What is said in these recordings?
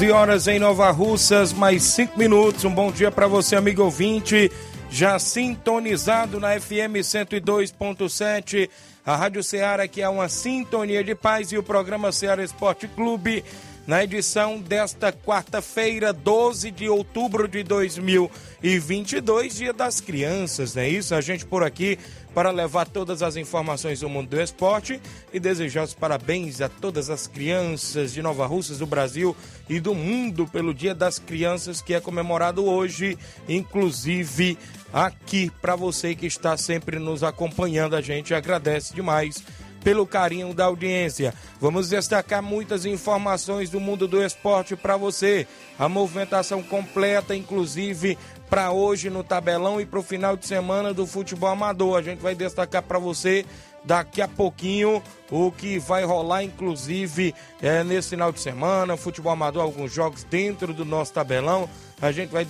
11 horas em Nova Russas, mais 5 minutos. Um bom dia para você, amigo ouvinte. Já sintonizado na FM 102.7, a Rádio Ceará, que é uma sintonia de paz, e o programa Ceará Esporte Clube, na edição desta quarta-feira, 12 de outubro de 2022, Dia das Crianças, não é isso? A gente por aqui para levar todas as informações do mundo do esporte e desejar os parabéns a todas as crianças de Nova Russas, do Brasil e do mundo pelo Dia das Crianças que é comemorado hoje, inclusive aqui para você que está sempre nos acompanhando. A gente agradece demais pelo carinho da audiência. Vamos destacar muitas informações do mundo do esporte para você. A movimentação completa, inclusive para hoje no tabelão e para o final de semana do futebol amador. A gente vai destacar para você daqui a pouquinho o que vai rolar, inclusive, é, nesse final de semana. Futebol amador, alguns jogos dentro do nosso tabelão. A gente vai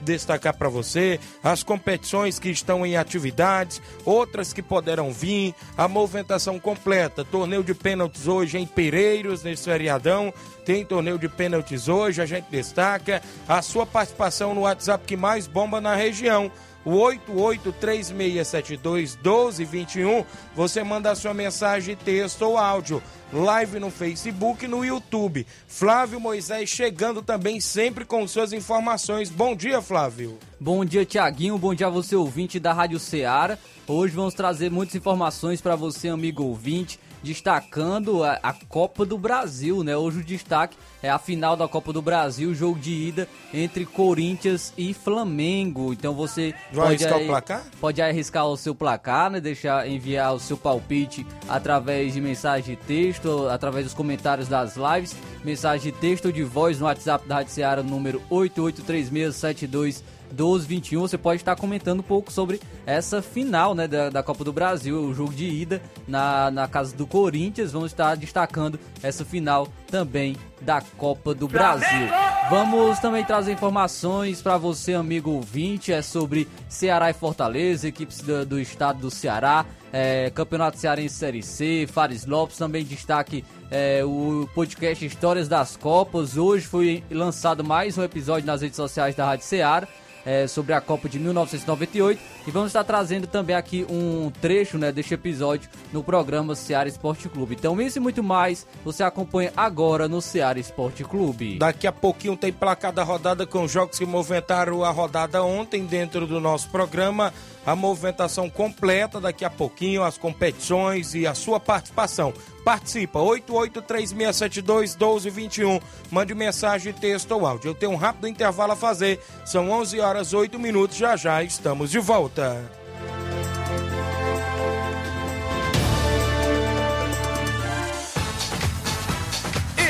destacar para você as competições que estão em atividades, outras que poderão vir, a movimentação completa. Torneio de pênaltis hoje em Pereiros, nesse feriadão. Tem torneio de pênaltis hoje, a gente destaca a sua participação no WhatsApp que mais bomba na região o 8836721221. Você manda a sua mensagem, texto ou áudio. Live no Facebook e no YouTube. Flávio Moisés chegando também sempre com suas informações. Bom dia, Flávio. Bom dia, Tiaguinho. Bom dia a você, ouvinte da Rádio Ceará. Hoje vamos trazer muitas informações para você, amigo ouvinte destacando a, a, Copa do Brasil, né? Hoje o destaque é a final da Copa do Brasil, jogo de ida entre Corinthians e Flamengo. Então você Vai pode arriscar aí, o placar? Pode arriscar o seu placar, né? Deixar enviar o seu palpite através de mensagem de texto, através dos comentários das lives, mensagem de texto ou de voz no WhatsApp da Rádio Seara, número 883672 1221. Você pode estar comentando um pouco sobre essa final né, da, da Copa do Brasil, o jogo de ida na, na casa do Corinthians. Vamos estar destacando essa final também da Copa do Brasil. Vamos também trazer informações para você, amigo ouvinte, é sobre Ceará e Fortaleza, equipes do, do estado do Ceará, é, Campeonato Cearense Série C, Fares Lopes, também destaque é, o podcast Histórias das Copas. Hoje foi lançado mais um episódio nas redes sociais da Rádio Ceará é, sobre a Copa de 1998 e vamos estar trazendo também aqui um trecho né, deste episódio no programa Seara Esporte Clube. Então, isso e muito mais você acompanha agora no Seara Esporte Clube. Daqui a pouquinho tem placar da rodada com jogos que movimentaram a rodada ontem dentro do nosso programa a movimentação completa daqui a pouquinho, as competições e a sua participação. Participa, 8836721221. Mande mensagem, texto ou áudio. Eu tenho um rápido intervalo a fazer. São 11 horas 8 minutos. Já já estamos de volta.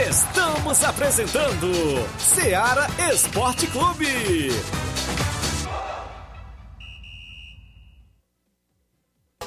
Estamos apresentando Seara Esporte Clube.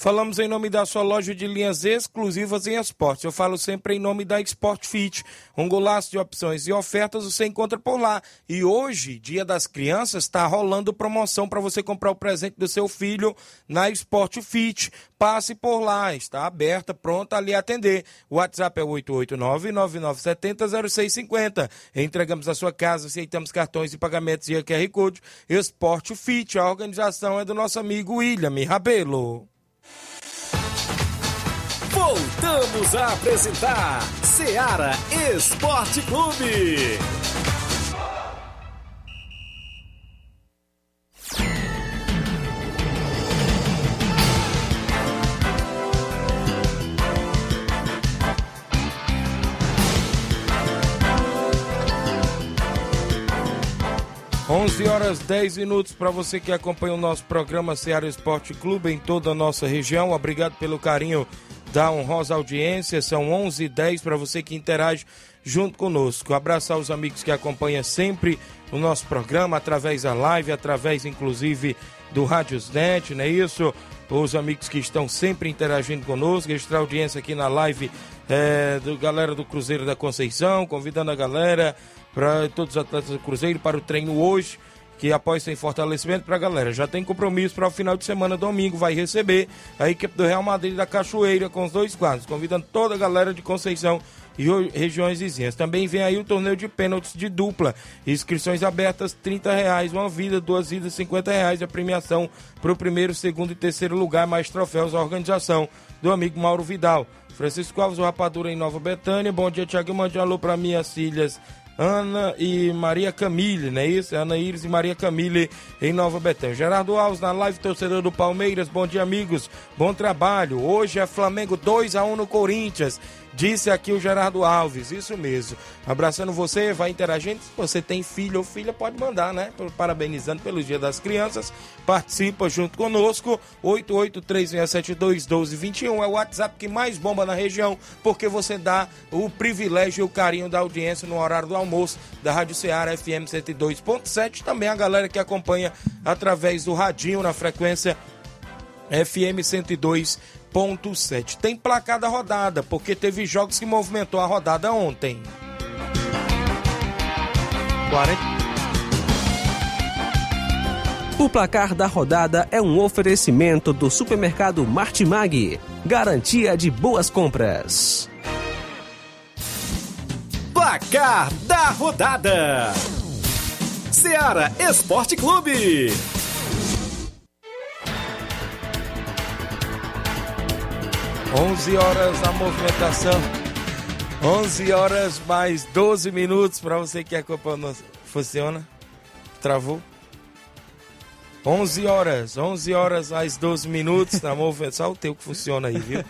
Falamos em nome da sua loja de linhas exclusivas em esportes. Eu falo sempre em nome da Sport Fit. Um golaço de opções e ofertas você encontra por lá. E hoje, Dia das Crianças, está rolando promoção para você comprar o presente do seu filho na Sport Fit. Passe por lá, está aberta, pronta ali a atender. O WhatsApp é 889-9970-0650. Entregamos a sua casa, aceitamos cartões e pagamentos e QR Code. Sport Fit, a organização é do nosso amigo William Rabelo. Voltamos a apresentar Seara Esporte Clube. 11 horas 10 minutos para você que acompanha o nosso programa Ceará Esporte Clube em toda a nossa região. Obrigado pelo carinho da honrosa audiência. São 11 e 10 para você que interage junto conosco. Abraçar os amigos que acompanham sempre o nosso programa através da live, através inclusive do Rádiosnet, não é isso? Os amigos que estão sempre interagindo conosco, registrar audiência aqui na live é, do galera do Cruzeiro da Conceição, convidando a galera para todos os atletas do Cruzeiro para o treino hoje, que após sem fortalecimento para a galera. Já tem compromisso para o final de semana, domingo, vai receber a equipe do Real Madrid da Cachoeira com os dois quadros, convidando toda a galera de Conceição e regiões vizinhas. Também vem aí o torneio de pênaltis de dupla. Inscrições abertas, 30 reais, uma vida, duas vidas, 50 reais. A premiação para o primeiro, segundo e terceiro lugar, mais troféus. A organização do amigo Mauro Vidal. Francisco Alves, o Rapadura em Nova Betânia. Bom dia, Tiago. Mande um alô para minhas filhas Ana e Maria Camille, não é isso? Ana Iris e Maria Camille em Nova Betânia. Gerardo Alves na live, torcedor do Palmeiras. Bom dia, amigos. Bom trabalho. Hoje é Flamengo 2 a 1 no Corinthians. Disse aqui o Gerardo Alves, isso mesmo. Abraçando você, vai interagindo. Se você tem filho ou filha, pode mandar, né? Parabenizando pelo Dia das Crianças. Participa junto conosco. 8836721221 é o WhatsApp que mais bomba na região, porque você dá o privilégio e o carinho da audiência no horário do almoço da Rádio Ceará FM 102.7. Também a galera que acompanha através do radinho na frequência FM 102.7. Tem placar da rodada, porque teve jogos que movimentou a rodada ontem. 40 O placar da rodada é um oferecimento do supermercado Martimag, garantia de boas compras. Placar da rodada: Seara Esporte Clube. 11 horas a movimentação. 11 horas mais 12 minutos para você que acompanha. Funciona? Travou? 11 horas, 11 horas mais 12 minutos na movimentação. Só o teu que funciona aí, viu?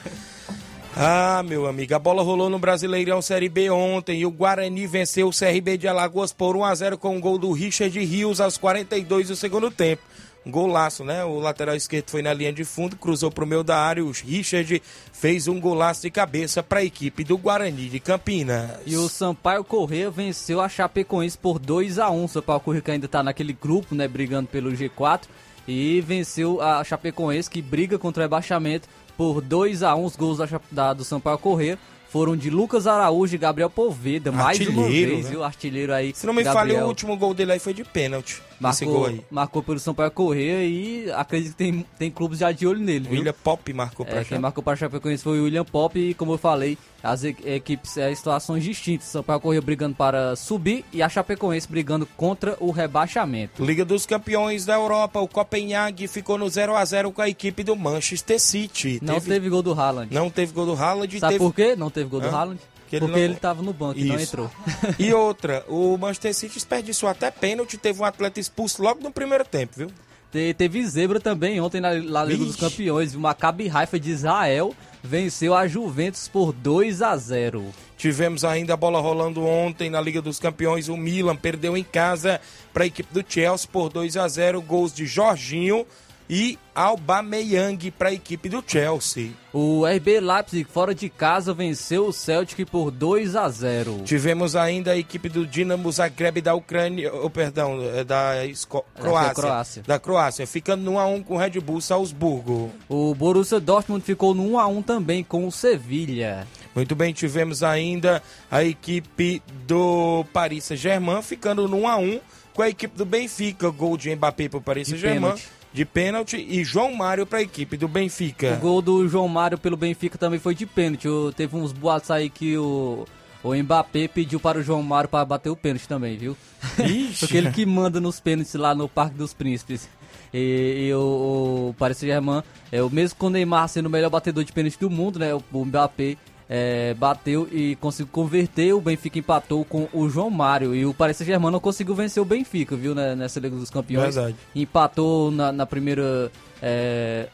Ah, meu amigo, a bola rolou no Brasileirão Série B ontem e o Guarani venceu o CRB de Alagoas por 1 a 0 com o gol do Richard Rios aos 42 do segundo tempo. Golaço, né? O lateral esquerdo foi na linha de fundo, cruzou para o meio da área. O Richard fez um golaço de cabeça para a equipe do Guarani de Campinas. E o Sampaio Corrêa venceu a Chapecoense por 2 a 1 O Sampaio Corrêa que ainda está naquele grupo, né? Brigando pelo G4. E venceu a Chapecoense que briga contra o rebaixamento por 2 a 1 Os gols da, da, do Sampaio Corrêa foram de Lucas Araújo e Gabriel Poveda. Mais uma vez, né? viu? Artilheiro aí. Se não me falha, o último gol dele aí foi de pênalti. Marcou, marcou pelo Sampaio Corrêa e acredito que tem, tem clubes já de olho nele, viu? William Pop marcou pra É, quem marcou para a Chapecoense foi o William Pop e, como eu falei, as equipes, é, situações distintas. Sampaio Corrêa brigando para subir e a Chapecoense brigando contra o rebaixamento. Liga dos Campeões da Europa, o Copenhague ficou no 0 a 0 com a equipe do Manchester City. Não teve, gol do Haaland. não teve gol do Haaland, Sabe teve por quê? Não teve gol do Hã? Haaland? Que ele Porque não- ele estava no banco e não Isso. entrou. E outra, o Manchester City desperdiçou até pênalti, teve um atleta expulso logo no primeiro tempo, viu? Te- Teve zebra também ontem na, na Liga dos. Campeões. O Maccabi Haifa de Israel venceu a Juventus por 2 a 0. Tivemos ainda a bola rolando ontem na Liga dos Campeões. O Milan perdeu em casa para a equipe do Chelsea por 2 a 0 Gols de Jorginho e Aubameyang para a equipe do Chelsea. O RB Leipzig fora de casa venceu o Celtic por 2 a 0. Tivemos ainda a equipe do Dinamo Zagreb da Ucrânia, oh, perdão, é da Esco Croácia, Croácia. da Croácia, ficando no 1 a 1 com o Red Bull Salzburgo. O Borussia Dortmund ficou no 1 a 1 também com o Sevilha. Muito bem, tivemos ainda a equipe do Paris Saint-Germain ficando no 1 a 1 com a equipe do Benfica, gol de Mbappé para o Paris Saint-Germain. De pênalti e João Mário para a equipe do Benfica. O gol do João Mário pelo Benfica também foi de pênalti. Teve uns boatos aí que o, o Mbappé pediu para o João Mário para bater o pênalti também, viu? Ixi. Porque ele que manda nos pênaltis lá no Parque dos Príncipes. E, e o, o Paris Saint-Germain, é, mesmo com o Neymar sendo o melhor batedor de pênalti do mundo, né? O, o Mbappé é, bateu e conseguiu converter, o Benfica empatou com o João Mário. E o Paris Saint-Germain não conseguiu vencer o Benfica, viu? né, nessa Liga dos Campeões. Verdade. Empatou na, na primeira. é,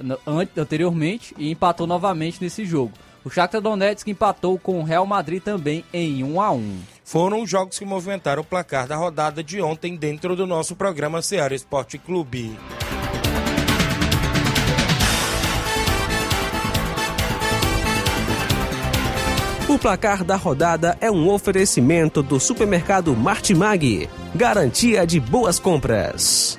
anteriormente e empatou novamente nesse jogo. O Shakhtar Donetsk empatou com o Real Madrid também em 1 a 1 Foram os jogos que movimentaram o placar da rodada de ontem dentro do nosso programa Ceará Esporte Clube. O placar da rodada é um oferecimento do supermercado Martimag. Garantia de boas compras.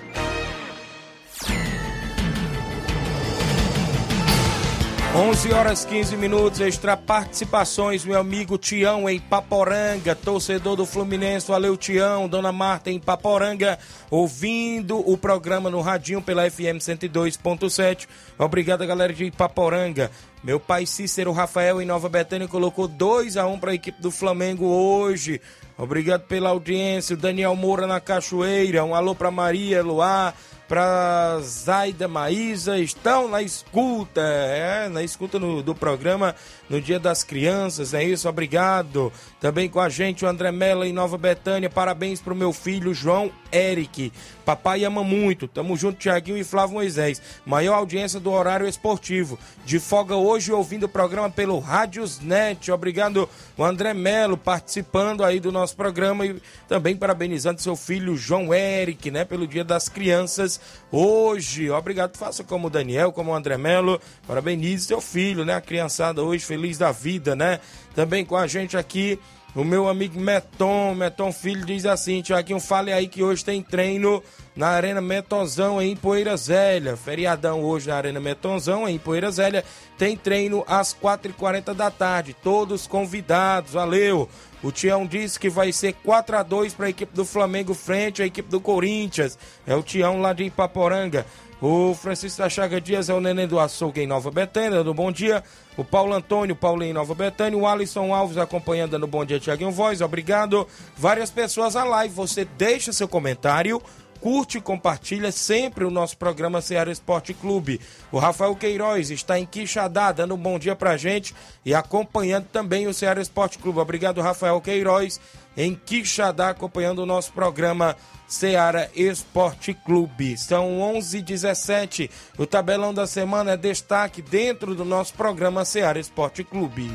Onze horas 15 minutos, extra participações, meu amigo Tião em Paporanga, torcedor do Fluminense, valeu Tião, Dona Marta em Paporanga, ouvindo o programa no radinho pela FM 102.7. Obrigado, galera de Paporanga. Meu pai Cícero Rafael em Nova Betânia colocou 2 a 1 para a equipe do Flamengo hoje. Obrigado pela audiência. O Daniel Moura na Cachoeira. Um alô para Maria Luar, para Zaida Maísa. Estão na escuta, é, na escuta no- do programa no Dia das Crianças. É isso, obrigado. Também com a gente o André Mello em Nova Betânia. Parabéns pro meu filho João Eric. Papai ama muito. Tamo junto, Tiaguinho e Flávio Moisés. Maior audiência do horário esportivo. De folga hoje ouvindo o programa pelo Rádios Net. Obrigado, o André Melo, participando aí do nosso programa e também parabenizando seu filho João Eric, né, pelo Dia das Crianças hoje. Obrigado, faça como o Daniel, como o André Melo. Parabenize seu filho, né, a criançada hoje feliz da vida, né? Também com a gente aqui o meu amigo Meton, Meton Filho diz assim, Tiaguinho, fale aí que hoje tem treino na Arena Metonzão em Poeira Zélia. Feriadão hoje na Arena Metonzão em Poeira Zélia. Tem treino às 4h40 da tarde. Todos convidados, valeu. O Tião disse que vai ser 4 a 2 para a equipe do Flamengo frente à equipe do Corinthians. É o Tião lá de Ipaporanga. O Francisco da Chaga Dias é o neném do açougue em Nova Betânia, do Bom Dia. O Paulo Antônio, Paulinho Nova Betânia. O Alisson Alves acompanhando no Bom Dia Tiaguinho Voz, obrigado. Várias pessoas à live, você deixa seu comentário, curte e compartilha sempre o nosso programa Ceará Esporte Clube. O Rafael Queiroz está em Quixadá, dando um bom dia pra gente e acompanhando também o Ceará Esporte Clube. Obrigado, Rafael Queiroz, em Quixadá, acompanhando o nosso programa Ceará Esporte Clube. São 11 h 17 O tabelão da semana é destaque dentro do nosso programa Ceará Esporte Clube.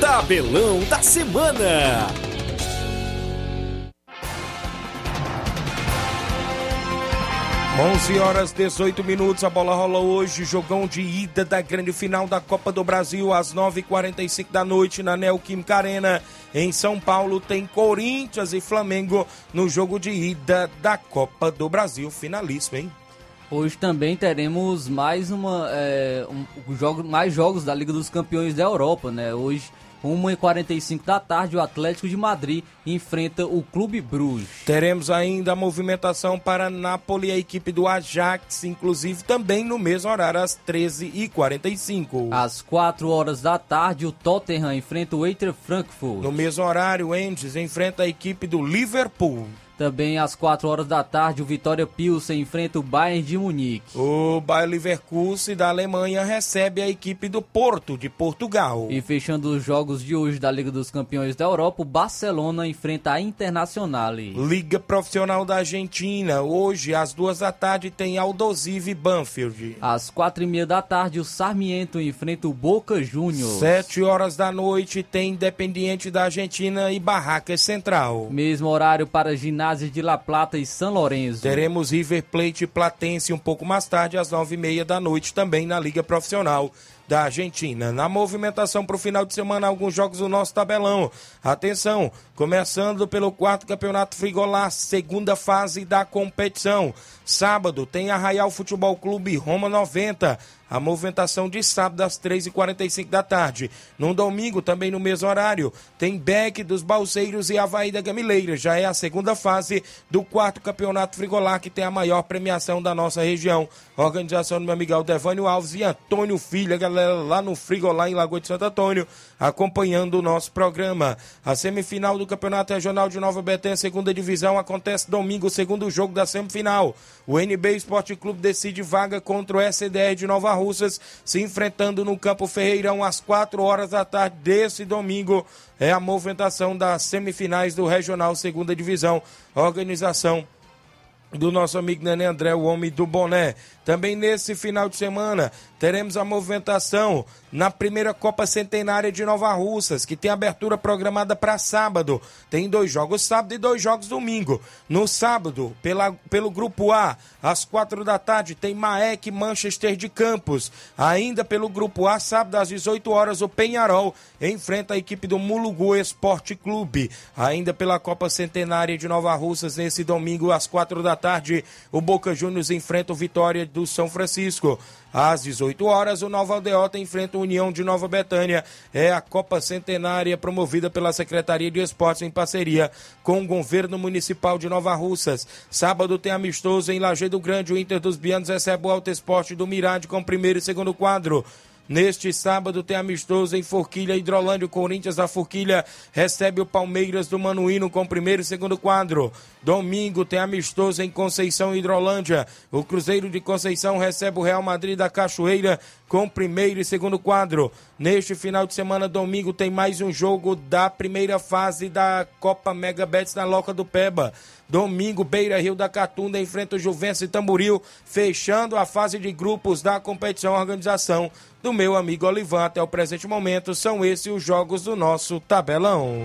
Tabelão da semana. Onze horas 18 minutos, a bola rola hoje, jogão de ida da grande final da Copa do Brasil às 9h45 da noite na Neoquímica Arena. Em São Paulo tem Corinthians e Flamengo no jogo de ida da Copa do Brasil. Finalíssimo, hein? Hoje também teremos mais uma é, um jogo, mais jogos da Liga dos Campeões da Europa, né? Hoje 1h45 da tarde, o Atlético de Madrid enfrenta o Clube Bruges. Teremos ainda a movimentação para Napoli, a equipe do Ajax, inclusive também no mesmo horário, às 13h45. Às 4 horas da tarde, o Tottenham enfrenta o Eintracht Frankfurt. No mesmo horário, o Endes enfrenta a equipe do Liverpool. Também às 4 horas da tarde, o Vitória Pilsen enfrenta o Bayern de Munique. O Bayer Leverkusen da Alemanha recebe a equipe do Porto, de Portugal. E fechando os jogos de hoje da Liga dos Campeões da Europa, o Barcelona enfrenta a Internacional. Liga Profissional da Argentina. Hoje, às duas da tarde, tem Aldosive e Banfield. Às quatro e meia da tarde, o Sarmiento enfrenta o Boca Juniors. Sete horas da noite, tem Independiente da Argentina e Barracas Central. Mesmo horário para Ginásio de La Plata e São Lourenço. Teremos River Plate Platense um pouco mais tarde, às nove e meia da noite, também na Liga Profissional da Argentina. Na movimentação para o final de semana, alguns jogos do nosso tabelão. Atenção, começando pelo quarto campeonato Frigolá, segunda fase da competição. Sábado tem Arraial Futebol Clube Roma 90. A movimentação de sábado às 3h45 da tarde. No domingo, também no mesmo horário, tem Beck dos Balseiros e Havaí da Gamileira. Já é a segunda fase do quarto campeonato Frigolá, que tem a maior premiação da nossa região. Organização do meu amigo Aldevânio Alves e Antônio Filho, a galera lá no Frigolá, em Lagoa de Santo Antônio, acompanhando o nosso programa. A semifinal do Campeonato Regional de Nova Betânia, segunda divisão, acontece domingo, segundo jogo da semifinal. O NB Esporte Clube decide vaga contra o SDR de Nova Russas, se enfrentando no Campo Ferreirão às 4 horas da tarde desse domingo. É a movimentação das semifinais do Regional Segunda Divisão. Organização do nosso amigo Nenê André, o homem do boné. Também nesse final de semana teremos a movimentação na primeira Copa Centenária de Nova Russas, que tem abertura programada para sábado. Tem dois jogos sábado e dois jogos domingo. No sábado, pela, pelo grupo A, às quatro da tarde, tem Maek Manchester de Campos. Ainda pelo grupo A, sábado às 18 horas, o Penharol enfrenta a equipe do Mulugu Esporte Clube. Ainda pela Copa Centenária de Nova Russas, nesse domingo, às quatro da tarde, o Boca Juniors enfrenta o Vitória do São Francisco. Às 18 horas, o Nova Aldeota enfrenta a União de Nova Betânia. É a Copa Centenária promovida pela Secretaria de Esportes em parceria com o Governo Municipal de Nova Russas. Sábado tem amistoso em Lajeado Grande. O Inter dos Bianos recebe o Alto Esporte do Mirade com primeiro e segundo quadro. Neste sábado tem amistoso em Forquilha, Hidrolândia. Corinthians da Forquilha recebe o Palmeiras do Manuíno com primeiro e segundo quadro. Domingo tem amistoso em Conceição, Hidrolândia. O Cruzeiro de Conceição recebe o Real Madrid da Cachoeira com primeiro e segundo quadro. Neste final de semana, domingo, tem mais um jogo da primeira fase da Copa Mega Bets na Loca do Peba. Domingo, Beira Rio da Catunda enfrenta o Juventus e Tamboril, fechando a fase de grupos da competição organização do meu amigo Olivan. Até o presente momento, são esses os jogos do nosso tabelão.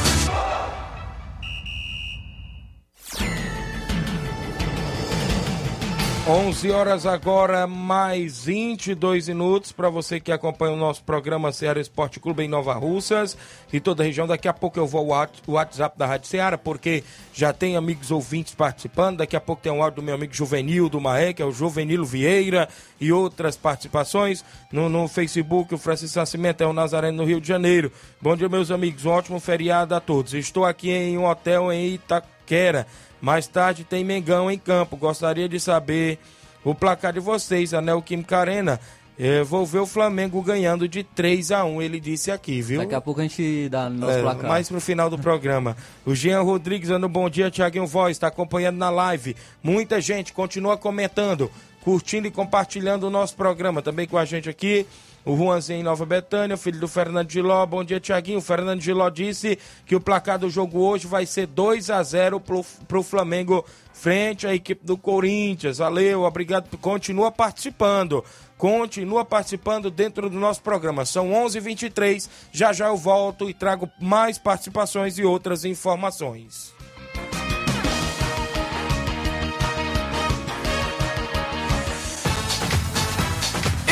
11 horas agora, mais 22 minutos para você que acompanha o nosso programa Ceará Esporte Clube em Nova Russas e toda a região. Daqui a pouco eu vou ao WhatsApp da Rádio Ceará, porque já tem amigos ouvintes participando. Daqui a pouco tem um áudio do meu amigo Juvenil do Maé, que é o Juvenilo Vieira, e outras participações. No, no Facebook, o Francisco Nascimento é o Nazareno no Rio de Janeiro. Bom dia, meus amigos. Um ótimo feriado a todos. Estou aqui em um hotel em Itaquera mais tarde tem Mengão em campo. Gostaria de saber o placar de vocês, Anel Química Arena. Eu vou ver o Flamengo ganhando de 3 a 1 ele disse aqui, viu? Daqui a pouco a gente dá no nosso É, placar. mais pro final do programa. O Jean Rodrigues dando um bom dia, Tiaguinho Voz, está acompanhando na live. Muita gente continua comentando, curtindo e compartilhando o nosso programa. Também com a gente aqui, o Juanzinho em Nova Betânia, filho do Fernando Giló. Bom dia, Tiaguinho. O Fernando Giló disse que o placar do jogo hoje vai ser 2 a 0 pro, pro Flamengo frente à equipe do Corinthians. Valeu, obrigado. Continua participando. Continua participando dentro do nosso programa. São 11h23. Já já eu volto e trago mais participações e outras informações.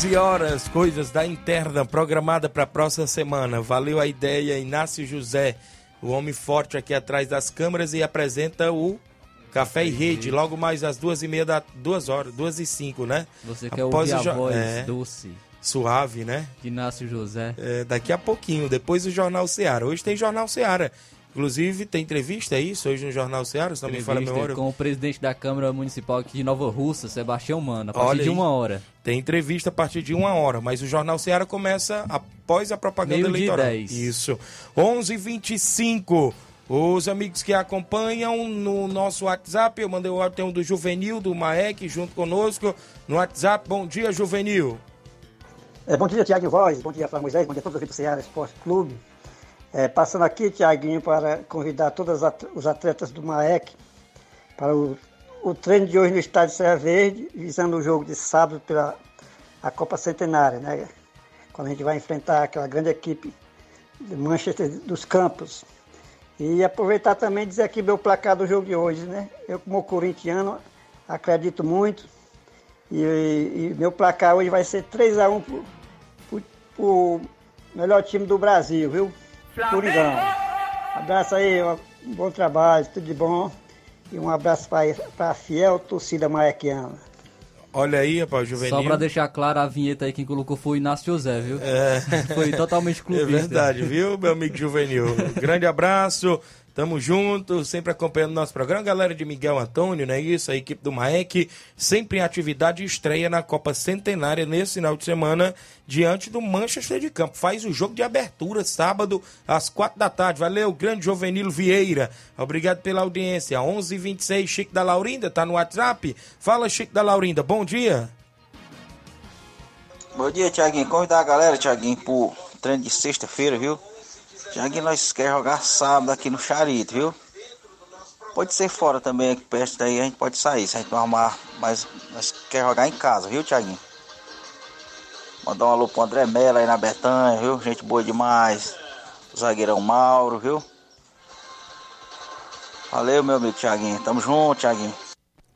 15 horas, coisas da interna programada para a próxima semana. Valeu a ideia, Inácio José, o homem forte aqui atrás das câmeras e apresenta o Café e Rede, logo mais às duas e meia da duas horas, duas e cinco, né? Você quer é Após ouvir o a voz é, doce, suave, né? Inácio José. É, daqui a pouquinho, depois do Jornal Seara. Hoje tem Jornal Seara. Inclusive, tem entrevista, é isso? Hoje no Jornal Seara, se não me falha a Entrevista memória. com o presidente da Câmara Municipal aqui de Nova Russa, Sebastião Mano, a partir Olha de aí. uma hora. Tem entrevista a partir de uma hora, mas o Jornal Seara começa após a propaganda Meio-dia e eleitoral. dez. Isso. 11:25. Os amigos que acompanham no nosso WhatsApp, eu mandei o áudio, tem um do Juvenil, do Maek, junto conosco no WhatsApp. Bom dia, Juvenil. É, bom dia, Tiago Voz, bom dia, Flávio Moisés, bom dia a todos aqui do Ceará Esporte Clube. É, passando aqui, Tiaguinho, para convidar todos os atletas do MAEC para o, o treino de hoje no estádio Serra Verde, visando o jogo de sábado pela a Copa Centenária, né? Quando a gente vai enfrentar aquela grande equipe de Manchester dos Campos. E aproveitar também dizer aqui meu placar do jogo de hoje, né? Eu, como corintiano, acredito muito. E, e meu placar hoje vai ser 3x1 pro, pro, pro melhor time do Brasil, viu? Coringão. Abraço aí, ó, um bom trabalho, tudo de bom. E um abraço para a fiel torcida maequiana. Olha aí, rapaz, Juvenil. Só pra deixar claro, a vinheta aí quem colocou foi o Inácio José, viu? É. Foi totalmente É clubista. verdade, viu, meu amigo Juvenil? Grande abraço, tamo junto, sempre acompanhando nosso programa. Galera de Miguel Antônio, não é isso? A equipe do Maek, sempre em atividade estreia na Copa Centenária nesse final de semana, diante do Manchester de Campo. Faz o jogo de abertura sábado às quatro da tarde. Valeu, grande Juvenil Vieira. Obrigado pela audiência. 11 h 26 Chico da Laurinda, tá no WhatsApp? Fala, Chico da Laurinda, bom dia. Bom dia, Tiaguinho. Convidar a galera, Tiaguinho, pro treino de sexta-feira, viu? Tiaguinho, nós quer jogar sábado aqui no Charito, viu? Pode ser fora também, aqui perto daí a gente pode sair, se a gente não arrumar, mas nós quer jogar em casa, viu, Tiaguinho? Mandar um alô pro André Mello aí na Betanha, viu? Gente boa demais. O zagueirão Mauro, viu? Valeu, meu amigo Tiaguinho. Tamo junto, Tiaguinho.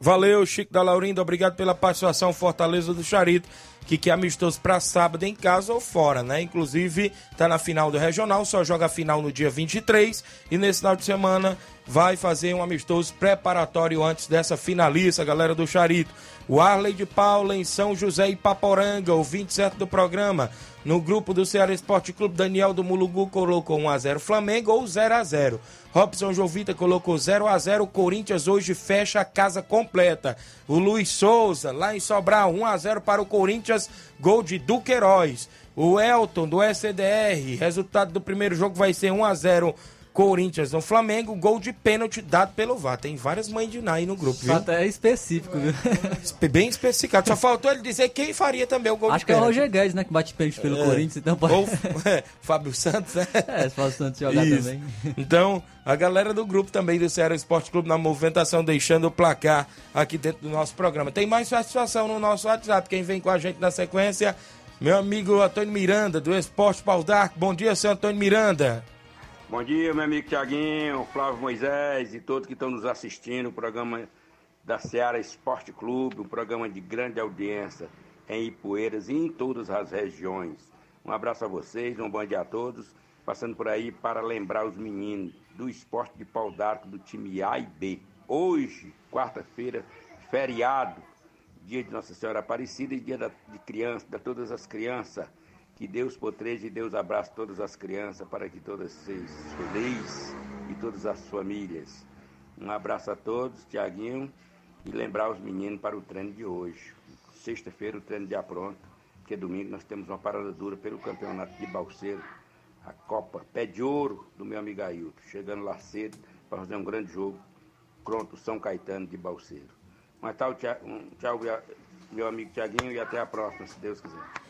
Valeu, Chico da Laurinda. Obrigado pela participação. Fortaleza do Charito, que quer amistoso para sábado em casa ou fora, né? Inclusive, tá na final do Regional, só joga a final no dia 23 e nesse final de semana vai fazer um amistoso preparatório antes dessa finalista, galera do Charito. O Arley de Paula em São José e Paporanga, o 27 do programa. No grupo do Ceará Esporte Clube, Daniel do Mulugu colocou 1x0 Flamengo ou 0x0. Robson Jovita colocou 0x0. Corinthians hoje fecha a casa completa. O Luiz Souza, lá em Sobral, 1x0 para o Corinthians, gol de Duqueiroz. O Elton do SDR, resultado do primeiro jogo vai ser 1x0 Corinthians no Flamengo, gol de pênalti dado pelo VAR. Tem várias mães de Ná aí no grupo, viu? Até é específico, viu? Bem especificado. Só faltou ele dizer quem faria também o gol Acho de que é o pênalti. Roger Guedes, né? Que bate pênalti pelo É. Corinthians, então pode. Ou é, Fábio Santos, né? É, se Santos jogar Isso. também. Então, a galera do grupo também do Ceará Esporte Clube na movimentação, deixando o placar aqui dentro do nosso programa. Tem mais satisfação no nosso WhatsApp. Quem vem com a gente na sequência, meu amigo Antônio Miranda, do Esporte Pau d'Arco. Bom dia, seu Antônio Miranda. Bom dia, meu amigo Tiaguinho, Flávio Moisés e todos que estão nos assistindo. O programa da Seara Esporte Clube, um programa de grande audiência em Ipueiras e em todas as regiões. Um abraço a vocês, um bom dia a todos. Passando por aí para lembrar os meninos do esporte de pau d'arco do time A e B. Hoje, quarta-feira, feriado, dia de Nossa Senhora Aparecida e dia da, de criança, de todas as crianças. Que Deus proteja e Deus abrace todas as crianças para que todas sejam felizes e todas as famílias. Um abraço a todos, Tiaguinho, e lembrar os meninos para o treino de hoje. Sexta-feira o treino já pronto, porque domingo nós temos uma parada dura pelo campeonato de Balseiro, a Copa Pé de Ouro do meu amigo Ailton. Chegando lá cedo para fazer um grande jogo contra o São Caetano de Balseiro. Mas tá, um tchau, meu amigo Tiaguinho, e até a próxima, se Deus quiser.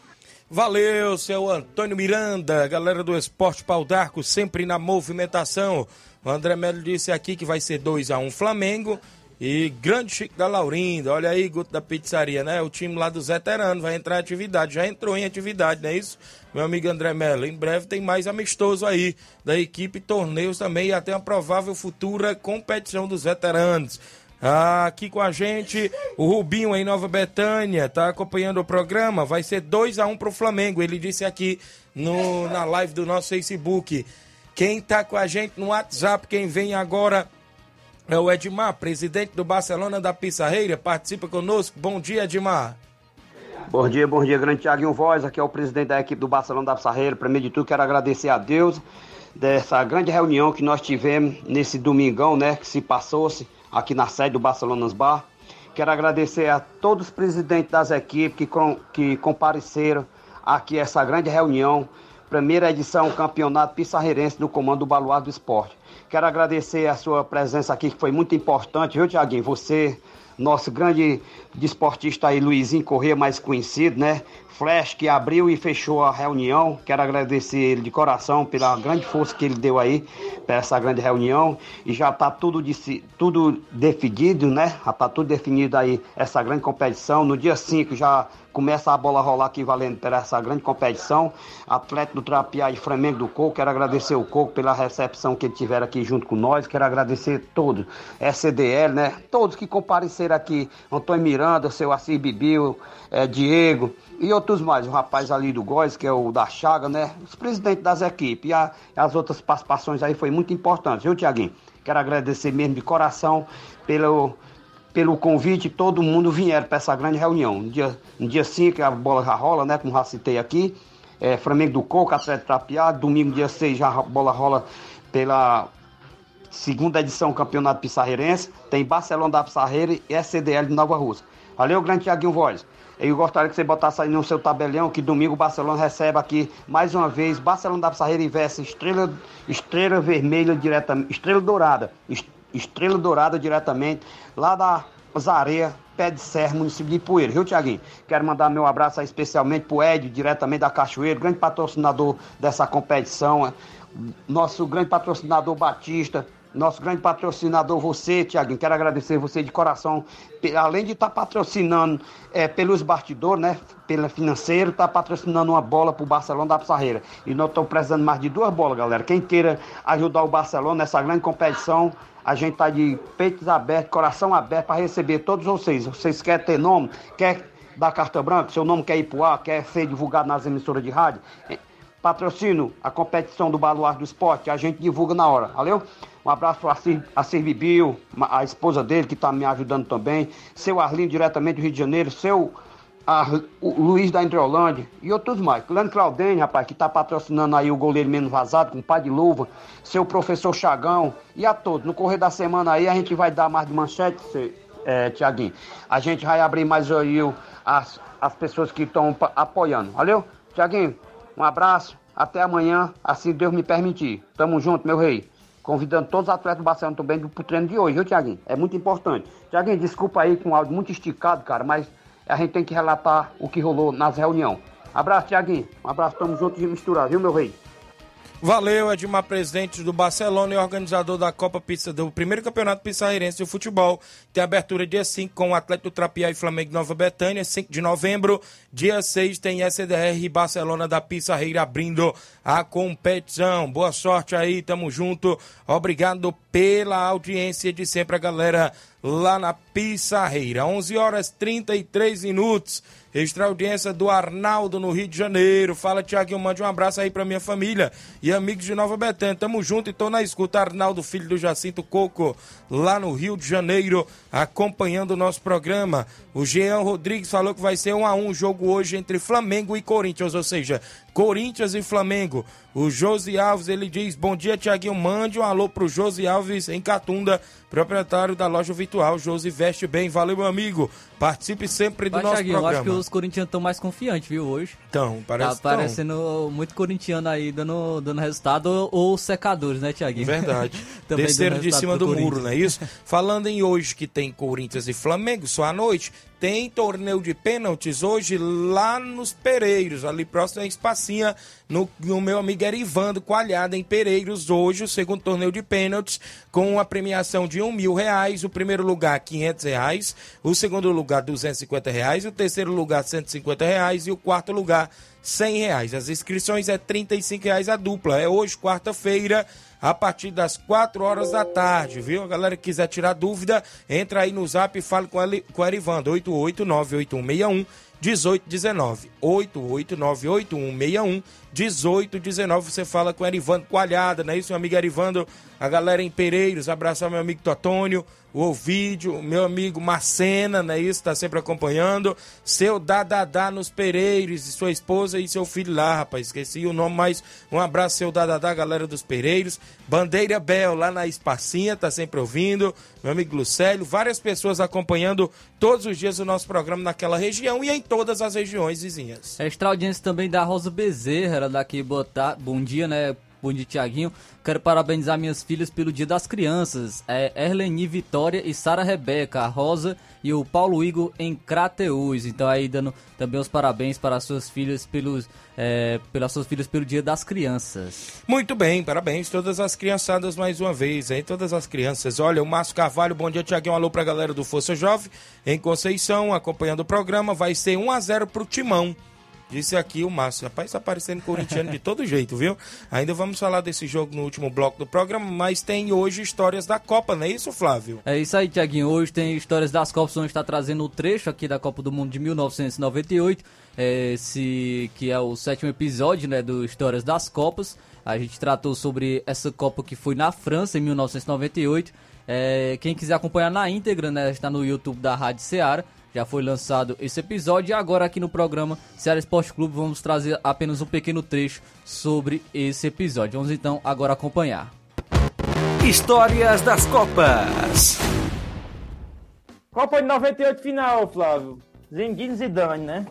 Valeu, seu Antônio Miranda, galera do Esporte Pau d'Arco, sempre na movimentação. O André Melo disse aqui que vai ser 2 a 1 um Flamengo. E grande Chico da Laurinda, olha aí, Guto da Pizzaria, né? O time lá dos veteranos vai entrar em atividade, já entrou em atividade, não é isso? Meu amigo André Mello, em breve tem mais amistoso aí da equipe, torneios também e até uma provável futura competição dos veteranos. Ah, aqui com a gente, o Rubinho em Nova Betânia, tá acompanhando o programa, vai ser 2 a 1 um pro Flamengo, ele disse aqui no, na live do nosso Facebook. Quem tá com a gente no WhatsApp, quem vem agora é o Edmar, presidente do Barcelona da Pissarreira, participa conosco. Bom dia, Edmar. Bom dia, bom dia, grande Thiaguinho Voz, aqui é o presidente da equipe do Barcelona da Pissarreira. Primeiro de tudo, quero agradecer a Deus dessa grande reunião que nós tivemos nesse domingão, né, que se passou-se aqui na sede do Barcelona Bar. Quero agradecer a todos os presidentes das equipes que, que compareceram aqui a essa grande reunião, primeira edição Campeonato Pissarreirense do Comando do Baluar do Esporte. Quero agradecer a sua presença aqui, que foi muito importante, viu, Tiaguinho? Você, nosso grande desportista aí, Luizinho Corrêa, mais conhecido, né? Flash, que abriu e fechou a reunião. Quero agradecer ele de coração pela grande força que ele deu aí para essa grande reunião. E já está tudo, de, tudo definido, né? Já está tudo definido aí essa grande competição. No dia 5 já começa a bola rolar aqui valendo para essa grande competição. Atleta do Trapiá e Flamengo do Coco, quero agradecer o Coco pela recepção que ele tiver aqui junto com nós. Quero agradecer todos, SDL, né? Todos que compareceram aqui, Antônio Miranda, seu Assis Bibil, é, Diego e outros mais. O rapaz ali do Góis, que é o da Chaga, né? Os presidentes das equipes. E a, as outras participações aí foi muito importante, viu, Tiaguinho? Quero agradecer mesmo de coração pelo pelo convite, todo mundo vieram para essa grande reunião. No dia, no dia 5 a bola já rola, né? Como já citei aqui. É, Flamengo do Coco, Atlético Trapeado. Domingo, dia 6, já a bola rola pela segunda edição do Campeonato Pissarreirense. Tem Barcelona da Pissarreira e SDL de Nova Rússia. Valeu, grande Tiaguinho Voz. Eu gostaria que você botasse aí no seu tabelião que domingo o Barcelona recebe aqui mais uma vez Barcelona da Pissarreira e versus Estrela, Estrela Vermelha diretamente, Estrela Dourada. Estrela Dourada diretamente, lá da Zareia, Pé de Serra, município de Poeira, viu, Tiaguinho? Quero mandar meu abraço aí especialmente pro Ed, diretamente da Cachoeira, grande patrocinador dessa competição, é. nosso grande patrocinador Batista, nosso grande patrocinador, você, Tiaguinho, quero agradecer você de coração, além de estar tá patrocinando é, pelos bastidores, né, pelo financeiro, está patrocinando uma bola para o Barcelona da Pissarreira. E nós estamos precisando mais de duas bolas, galera. Quem queira ajudar o Barcelona nessa grande competição, a gente está de peitos abertos, coração aberto para receber todos vocês. Vocês querem ter nome? Quer dar carta branca? Seu nome quer ir pro ar? Quer ser divulgado nas emissoras de rádio? Patrocínio a competição do Baluar do Esporte, a gente divulga na hora, valeu? Um abraço para a Servibil, a esposa dele que está me ajudando também, seu Arlindo diretamente do Rio de Janeiro, seu a, o Luiz da Andreolândia e outros mais. Leandro Claudene, rapaz, que está patrocinando aí o goleiro menos vazado, com pai de luva, seu professor Chagão e a todos. No correr da semana aí a gente vai dar mais de manchete, é, Tiaguinho. A gente vai abrir mais aí as, as pessoas que estão apoiando. Valeu? Tiaguinho, um abraço, até amanhã, assim Deus me permitir. Tamo junto, meu rei. Convidando todos os atletas do Barcelona também pro treino de hoje, viu, Tiaguinho? É muito importante. Tiaguinho, desculpa aí com o áudio muito esticado, cara, mas a gente tem que relatar o que rolou nas reuniões. Abraço, Tiaguinho. Um abraço, tamo juntos e misturados, viu, meu rei? Valeu, Edmar, presidente do Barcelona e organizador da Copa Pizza, do primeiro campeonato pissarreirense de futebol. Tem abertura dia 5 com o Atlético Trapiá e Flamengo Nova Betânia, 5 de novembro. Dia 6 tem SDR e Barcelona da Pissarreira abrindo a competição. Boa sorte aí, tamo junto. Obrigado pela audiência de sempre, a galera lá na Pissarreira. 11 horas 33 minutos. Extra audiência do Arnaldo no Rio de Janeiro. Fala, Tiaguinho, mande um abraço aí pra minha família e amigos de Nova Betânia. Tamo junto e tô na escuta. Arnaldo, filho do Jacinto Coco, lá no Rio de Janeiro, acompanhando o nosso programa. O Jean Rodrigues falou que vai ser um a um jogo hoje entre Flamengo e Corinthians, ou seja, Corinthians e Flamengo. O Josi Alves, ele diz, bom dia, Tiaguinho, mande um alô pro Josi Alves em Catunda, proprietário da loja virtual. Josi veste bem, valeu, meu amigo. Participe sempre do Mas, nosso Thiaguinho, eu programa. acho que os corintianos estão mais confiantes, viu, hoje. Então, parece Tá parecendo muito corintiano aí dando, dando resultado ou, ou secadores, né, Tiaguinho? Verdade. Desceram de cima pro do muro, não é isso? Falando em hoje que tem Corinthians e Flamengo, só à noite, tem torneio de pênaltis hoje lá nos Pereiros, ali próximo à Espacinha, no, no meu amigo Erivando Coalhada, em Pereiros, hoje, o segundo torneio de pênaltis, com a premiação de um mil reais, o primeiro lugar, quinhentos reais, o segundo lugar, duzentos e cinquenta reais, o terceiro lugar, cento e cinquenta reais e o quarto lugar, cem reais. As inscrições é trinta e cinco reais a dupla. É hoje, quarta-feira, a partir das 4 horas da tarde, viu? A galera que quiser tirar dúvida, entra aí no zap e fale com, ele, com o Erivando, 8898161 1819. 8898161 1819. Você fala com o Erivando Coalhada, não é isso, meu amigo Erivando? A galera em Pereiros, abraçar meu amigo Totônio, o Ovídio, meu amigo Macena, não é isso? Tá sempre acompanhando. Seu Dadadá nos Pereiros, sua esposa e seu filho lá, rapaz. Esqueci o nome, mas um abraço, seu Dadadá, galera dos Pereiros. Bandeira Bel, lá na Espacinha, tá sempre ouvindo. Meu amigo Lucélio, várias pessoas acompanhando todos os dias o nosso programa naquela região e em todas as regiões vizinhas. Extra audiência também da Rosa Bezerra, ela daqui, boa ta- bom dia, né? Bom dia, Tiaguinho. Quero parabenizar minhas filhas pelo Dia das Crianças. É Erleni Vitória e Sara Rebeca, a Rosa e o Paulo Igor em Crateús. Então aí dando também os parabéns para as suas filhas pelos, é, pelas suas filhas pelo Dia das Crianças. Muito bem, parabéns todas as criançadas mais uma vez, hein? Todas as crianças. Olha, o Márcio Carvalho, bom dia, Tiaguinho. Alô pra galera do Força Jovem em Conceição, acompanhando o programa. Vai ser 1 a 0 pro Timão. Disse aqui o Márcio. Rapaz, tá parecendo corintiano de todo jeito, viu? Ainda vamos falar desse jogo no último bloco do programa, mas tem hoje histórias da Copa, não é isso, Flávio? É isso aí, Tiaguinho. Hoje tem histórias das Copas, onde está trazendo o trecho aqui da Copa do Mundo de 1998, é, esse que é o sétimo episódio né, do Histórias das Copas. A gente tratou sobre essa Copa que foi na França em 1998. É, quem quiser acompanhar na íntegra, né, está no YouTube da Rádio Ceará. Já foi lançado esse episódio e agora aqui no programa Ceará Esporte Clube vamos trazer apenas um pequeno trecho sobre esse episódio. Vamos então agora acompanhar. Histórias das Copas. Copa de 98 final, Flávio. Zinedine Zidane, né?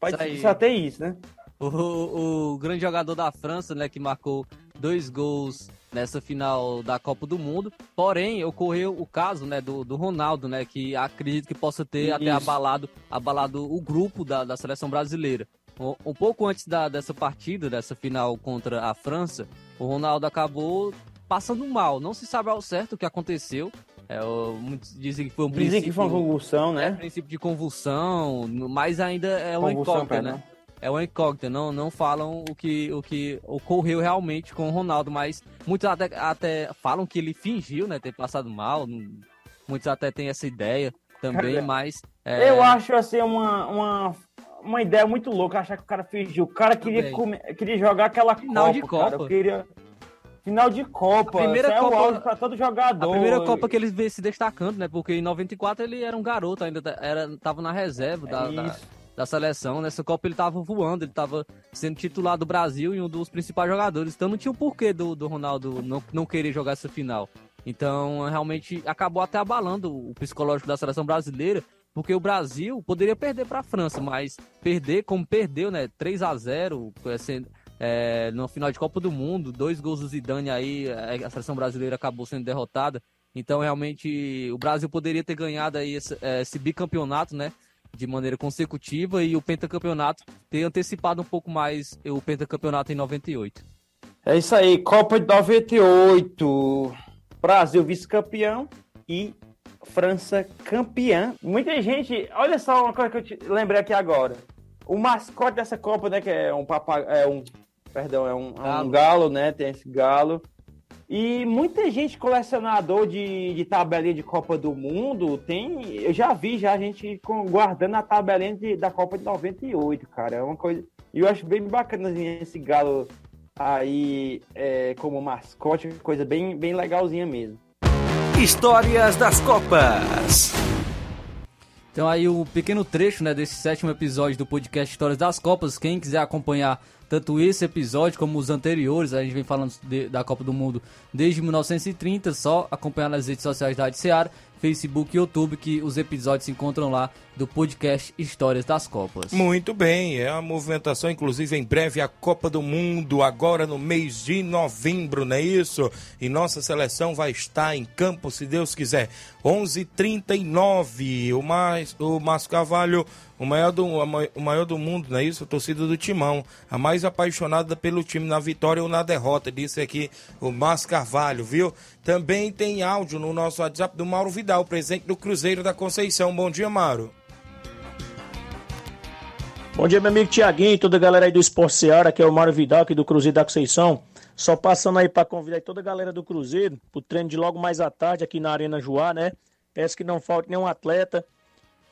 Pode só ter isso, né? O, o grande jogador da França, né, que marcou dois gols nessa final da Copa do Mundo. Porém, ocorreu o caso, né, do, do Ronaldo, né, que acredito que possa ter até Isso. abalado, abalado o grupo da, da seleção brasileira. Um, um pouco antes da, dessa partida, dessa final contra a França, o Ronaldo acabou passando mal. Não se sabe ao certo o que aconteceu. É, muitos dizem que foi um Dizem princípio... que foi uma convulsão, É, né? princípio de convulsão, mas ainda é uma Convulsão, incógnita, né? É uma incógnita, não, não falam o que, o que ocorreu realmente com o Ronaldo, mas muitos até, até falam que ele fingiu, né, ter passado mal, muitos até têm essa ideia também, Cara, mas... é, Eu acho assim uma, uma, uma ideia muito louca achar que o cara fingiu. O cara queria, comer- queria jogar aquela Final Copa. de Cara. Copa. Eu queria. Final de Copa. A primeira é Copa- o auge pra todo jogador. A primeira Copa que ele veio se destacando, né? Porque em 94 ele era um garoto, ainda era, tava na reserva da, da, Isso. Da seleção. Nessa Copa ele tava voando, ele tava sendo titular do Brasil e um dos principais jogadores. Então não tinha o porquê do, do Ronaldo não, não querer jogar essa final. Então realmente acabou até abalando o psicológico da seleção brasileira. Porque o Brasil poderia perder para a França, mas perder como perdeu, né? 3 a 0 sendo, é, no final de Copa do Mundo, dois gols do Zidane aí, é, a seleção brasileira acabou sendo derrotada. Então, realmente, o Brasil poderia ter ganhado aí esse, é, esse bicampeonato, né? De maneira consecutiva e o pentacampeonato ter antecipado um pouco mais o pentacampeonato em 98. É isso aí, Copa de 98. Brasil vice-campeão e França campeã. Muita gente. Olha só uma coisa que eu te lembrei aqui agora. O mascote dessa Copa, né? Que é um papagaio. É um. Perdão, é um é um Galo. galo, né? Tem esse galo. E muita gente colecionador de, de tabelinha de Copa do Mundo tem. Eu já vi já a gente com- guardando a tabelinha de- da Copa de 98, cara. É uma coisa. E eu acho bem bacana assim, esse galo aí é, como mascote, coisa bem, bem legalzinha mesmo. Histórias das Copas. Então aí o pequeno trecho né, desse sétimo episódio do podcast Histórias das Copas. Quem quiser acompanhar tanto esse episódio como os anteriores, a gente vem falando de- da Copa do Mundo desde 1930, só acompanhar nas redes sociais da Rádio Seara, Facebook e YouTube, que os episódios se encontram lá do podcast Histórias das Copas. Muito bem, é a movimentação, inclusive em breve a Copa do Mundo, agora no mês de novembro, não é isso? E nossa seleção vai estar em campo, se Deus quiser. 11:39. O mais, o Márcio Carvalho, o maior do o maior do mundo, não é isso? A torcida do Timão, a mais apaixonada pelo time na vitória ou na derrota, disse aqui o Márcio Carvalho, viu? Também tem áudio no nosso WhatsApp do Mauro Vidal, presidente do Cruzeiro da Conceição. Bom dia, Mauro. Bom dia, meu amigo Tiaguinho e toda a galera aí do Esporte Seara, que é o Mário Vidal aqui do Cruzeiro da Conceição. Só passando aí para convidar toda a galera do Cruzeiro pro treino de logo mais à tarde aqui na Arena Joá, né? Peço que não falte nenhum atleta.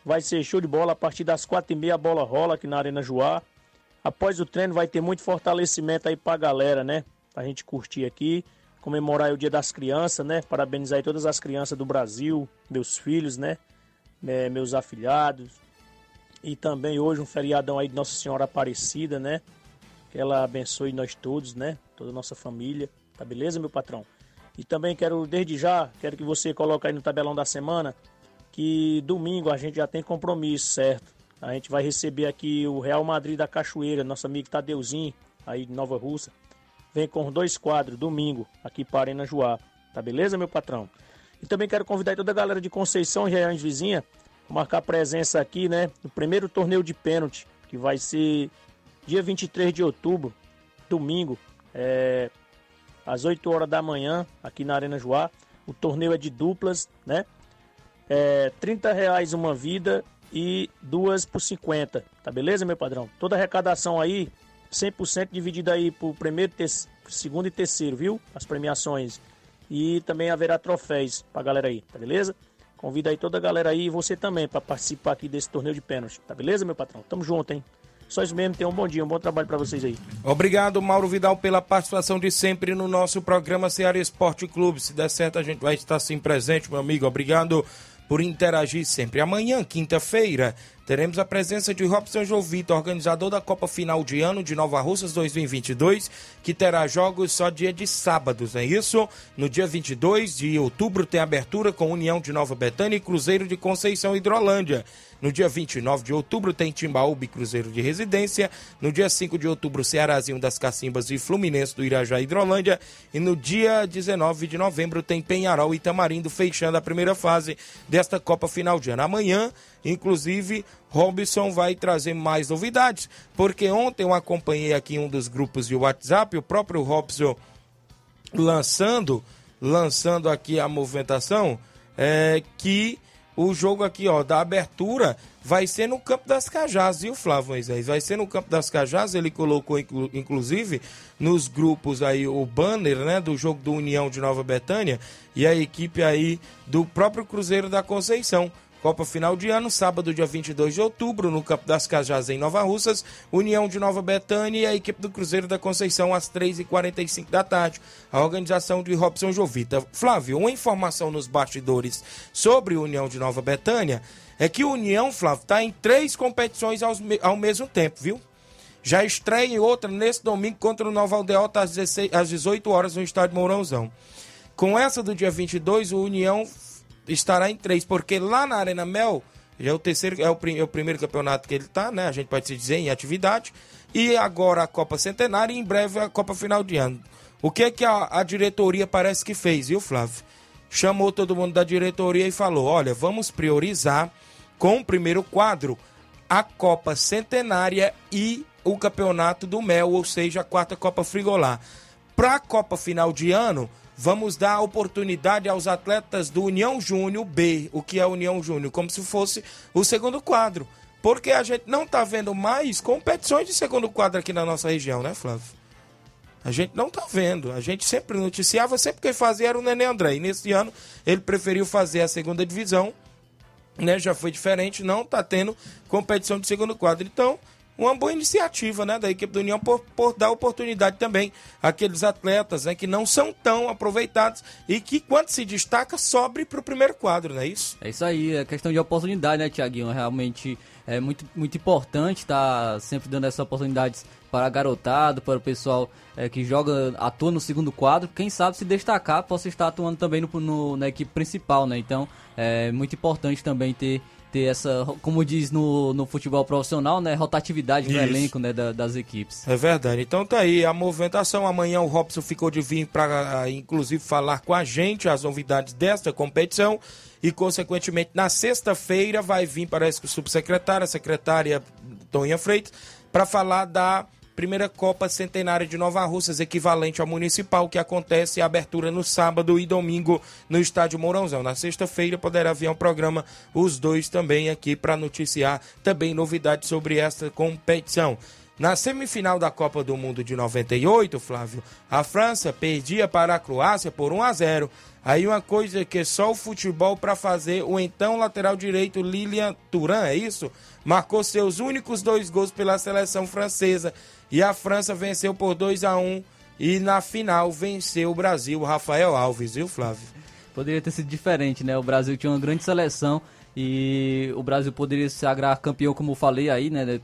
Vai ser show de bola a partir das quatro e meia a bola rola aqui na Arena Joá. Após o treino vai ter muito fortalecimento aí pra galera, né? Pra gente curtir aqui, comemorar o Dia das Crianças, né? Parabenizar todas as crianças do Brasil, meus filhos, né? É, meus afilhados, e também hoje um feriadão aí de Nossa Senhora Aparecida, né? Que ela abençoe nós todos, né? Toda a nossa família. Tá beleza, meu patrão? E também quero, desde já, quero que você coloque aí no tabelão da semana que domingo a gente já tem compromisso, certo? A gente vai receber aqui o Real Madrid da Cachoeira, nosso amigo Tadeuzinho, aí de Nova Russa. Vem com dois quadros, domingo, aqui para Arena Joá. Tá beleza, meu patrão? E também quero convidar toda a galera de Conceição e regiões vizinha marcar presença aqui, né, no primeiro torneio de pênalti, que vai ser dia 23 de outubro, domingo, é, às 8 horas da manhã, aqui na Arena Joá. O torneio é de duplas, né? É 30 reais uma vida e duas por 50, tá beleza, meu padrão? Toda arrecadação aí, 100% dividida aí por primeiro, segundo e terceiro, viu? As premiações. E também haverá troféus pra galera aí, tá beleza? Convida aí toda a galera aí e você também para participar aqui desse torneio de pênalti, tá beleza, meu patrão? Tamo junto, hein? Só isso mesmo, tenham um bom dia, um bom trabalho para vocês aí. Obrigado, Mauro Vidal, pela participação de sempre no nosso programa Ceará Esporte Clube. Se der certo, a gente vai estar sim presente, meu amigo. Obrigado por interagir sempre. Amanhã, quinta-feira, teremos a presença de Robson Jovito, organizador da Copa Final de Ano de Nova Russas 2022, que terá jogos só dia de sábados, é isso? No dia 22 de outubro tem abertura com União de Nova Betânia e Cruzeiro de Conceição Hidrolândia. No dia 29 de outubro tem Timbaúba e Cruzeiro de Residência. No dia 5 de outubro, Cearazinho das Cacimbas e Fluminense do Irajá Hidrolândia. E no dia 19 de novembro tem Penharol e Tamarindo fechando a primeira fase desta Copa Final de Ano. Amanhã, inclusive, Robson vai trazer mais novidades, porque ontem eu acompanhei aqui um dos grupos de WhatsApp, o próprio Robson lançando, lançando aqui a movimentação, é, que o jogo aqui, ó, da abertura vai ser no Campo das Cajás, viu, Flávio Moisés? Vai ser no Campo das Cajás, ele colocou, inclu- inclusive, nos grupos aí o banner, né, do jogo do União de Nova Betânia e a equipe aí do próprio Cruzeiro da Conceição. Copa final de ano, sábado, dia 22 de outubro, no Campo das Cajás, em Nova Russas, União de Nova Betânia e a equipe do Cruzeiro da Conceição, às 3h45 da tarde. A organização de Robson Jovita. Flávio, uma informação nos bastidores sobre União de Nova Betânia é que o União, Flávio, está em três competições me- ao mesmo tempo, viu? Já estreia em outra nesse domingo contra o Nova Aldeota às, 16 às 18 horas no estádio Mourãozão. Com essa do dia 22, o União estará em três, porque lá na Arena Mel, já é o terceiro, é o, é o primeiro campeonato que ele está, né? A gente pode se dizer em atividade. E agora a Copa Centenária e em breve a Copa Final de Ano. O que é que a, a diretoria parece que fez, viu, Flávio? Chamou todo mundo da diretoria e falou: olha, vamos priorizar com o primeiro quadro a Copa Centenária e o Campeonato do Mel, ou seja, a quarta Copa Frigolar. Para a Copa Final de Ano, vamos dar oportunidade aos atletas do União Júnior B, o que é União Júnior, como se fosse o segundo quadro. Porque a gente não está vendo mais competições de segundo quadro aqui na nossa região, né, Flávio? A gente não está vendo. A gente sempre noticiava, sempre que fazia era o Nenê André. E nesse ano ele preferiu fazer a segunda divisão, né? Já foi diferente, não está tendo competição de segundo quadro. Então, uma boa iniciativa né, da equipe do União por, por dar oportunidade também àqueles atletas né, que não são tão aproveitados e que, quando se destaca, sobe para o primeiro quadro, não é isso? É isso aí, é questão de oportunidade, né, Tiaguinho? Realmente é muito, muito importante estar tá sempre dando essas oportunidades para a garotada, para o pessoal é, que joga, atua no segundo quadro, quem sabe se destacar possa estar atuando também no, no, na equipe principal, né? Então é muito importante também ter ter essa, como diz no, no futebol profissional, né, rotatividade no elenco, né, da, das equipes. É verdade. Então tá aí a movimentação. Amanhã o Robson ficou de vir para inclusive falar com a gente as novidades desta competição e consequentemente na sexta-feira vai vir parece que o subsecretário, a secretária Tonha Freitas, para falar da primeira Copa Centenária de Nova Russas, equivalente ao municipal, que acontece a abertura no sábado e domingo no estádio Mourãozão. Na sexta-feira poderá vir um programa, os dois também aqui, para noticiar também novidades sobre esta competição. Na semifinal da Copa do Mundo de 98, Flávio, a França perdia para a Croácia por 1 a 0. Aí uma coisa que só o futebol para fazer, o então lateral direito Lilian Turan, é isso? Marcou seus únicos dois gols pela seleção francesa e a França venceu por 2 a 1 e na final venceu o Brasil, Rafael Alves, viu, Flávio? Poderia ter sido diferente, né? O Brasil tinha uma grande seleção e o Brasil poderia se agrar campeão, como falei aí, né?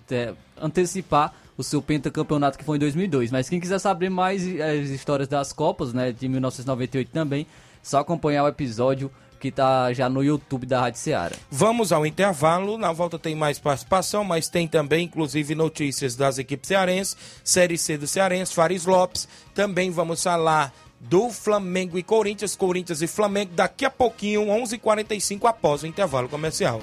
Antecipar o seu pentacampeonato que foi em 2002. Mas quem quiser saber mais as histórias das Copas, né, de 1998 também, só acompanhar o episódio que tá já no YouTube da Rádio Ceará. Vamos ao intervalo, na volta tem mais participação, mas tem também, inclusive, notícias das equipes cearenses, Série C do Cearense, Faris Lopes, também vamos falar do Flamengo e Corinthians, Corinthians e Flamengo, daqui a pouquinho, 11:45 h 45 após o intervalo comercial.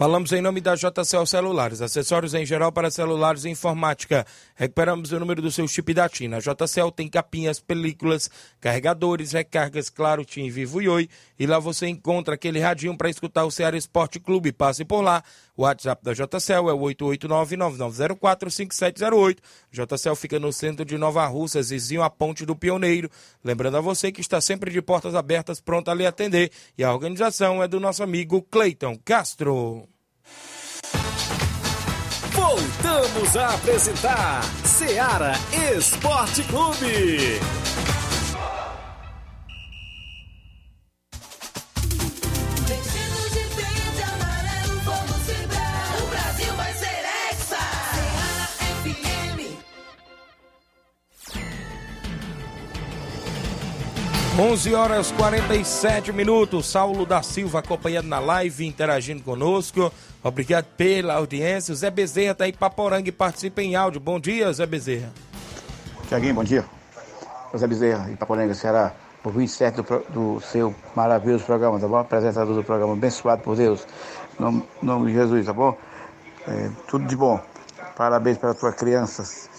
Falamos em nome da JCL Celulares, acessórios em geral para celulares e informática. Recuperamos o número do seu chip da TIM. A JCL tem capinhas, películas, carregadores, recargas, claro, TIM, Vivo e Oi. E lá você encontra aquele radinho para escutar o Ceará Esporte Clube. Passe por lá. O WhatsApp da JCL é o 889-9904-5708. JCL fica no centro de Nova Russa, vizinho à Ponte do Pioneiro. Lembrando a você que está sempre de portas abertas, pronto a lhe atender. E a organização é do nosso amigo Cleiton Castro. Voltamos a apresentar Seara Esporte Clube. Onze horas 47 minutos. Saulo da Silva acompanhando na live, interagindo conosco. Obrigado pela audiência. O Zé Bezerra está aí para Poranga e participa em áudio. Bom dia, Zé Bezerra. Tiaguinho, bom dia. Zé Bezerra, Ipaporanga, Ceará, por 27 do, do seu maravilhoso programa, tá bom? Apresentador do programa, abençoado por Deus. Em nome, nome de Jesus, tá bom? É, tudo de bom. Parabéns para as tuas crianças.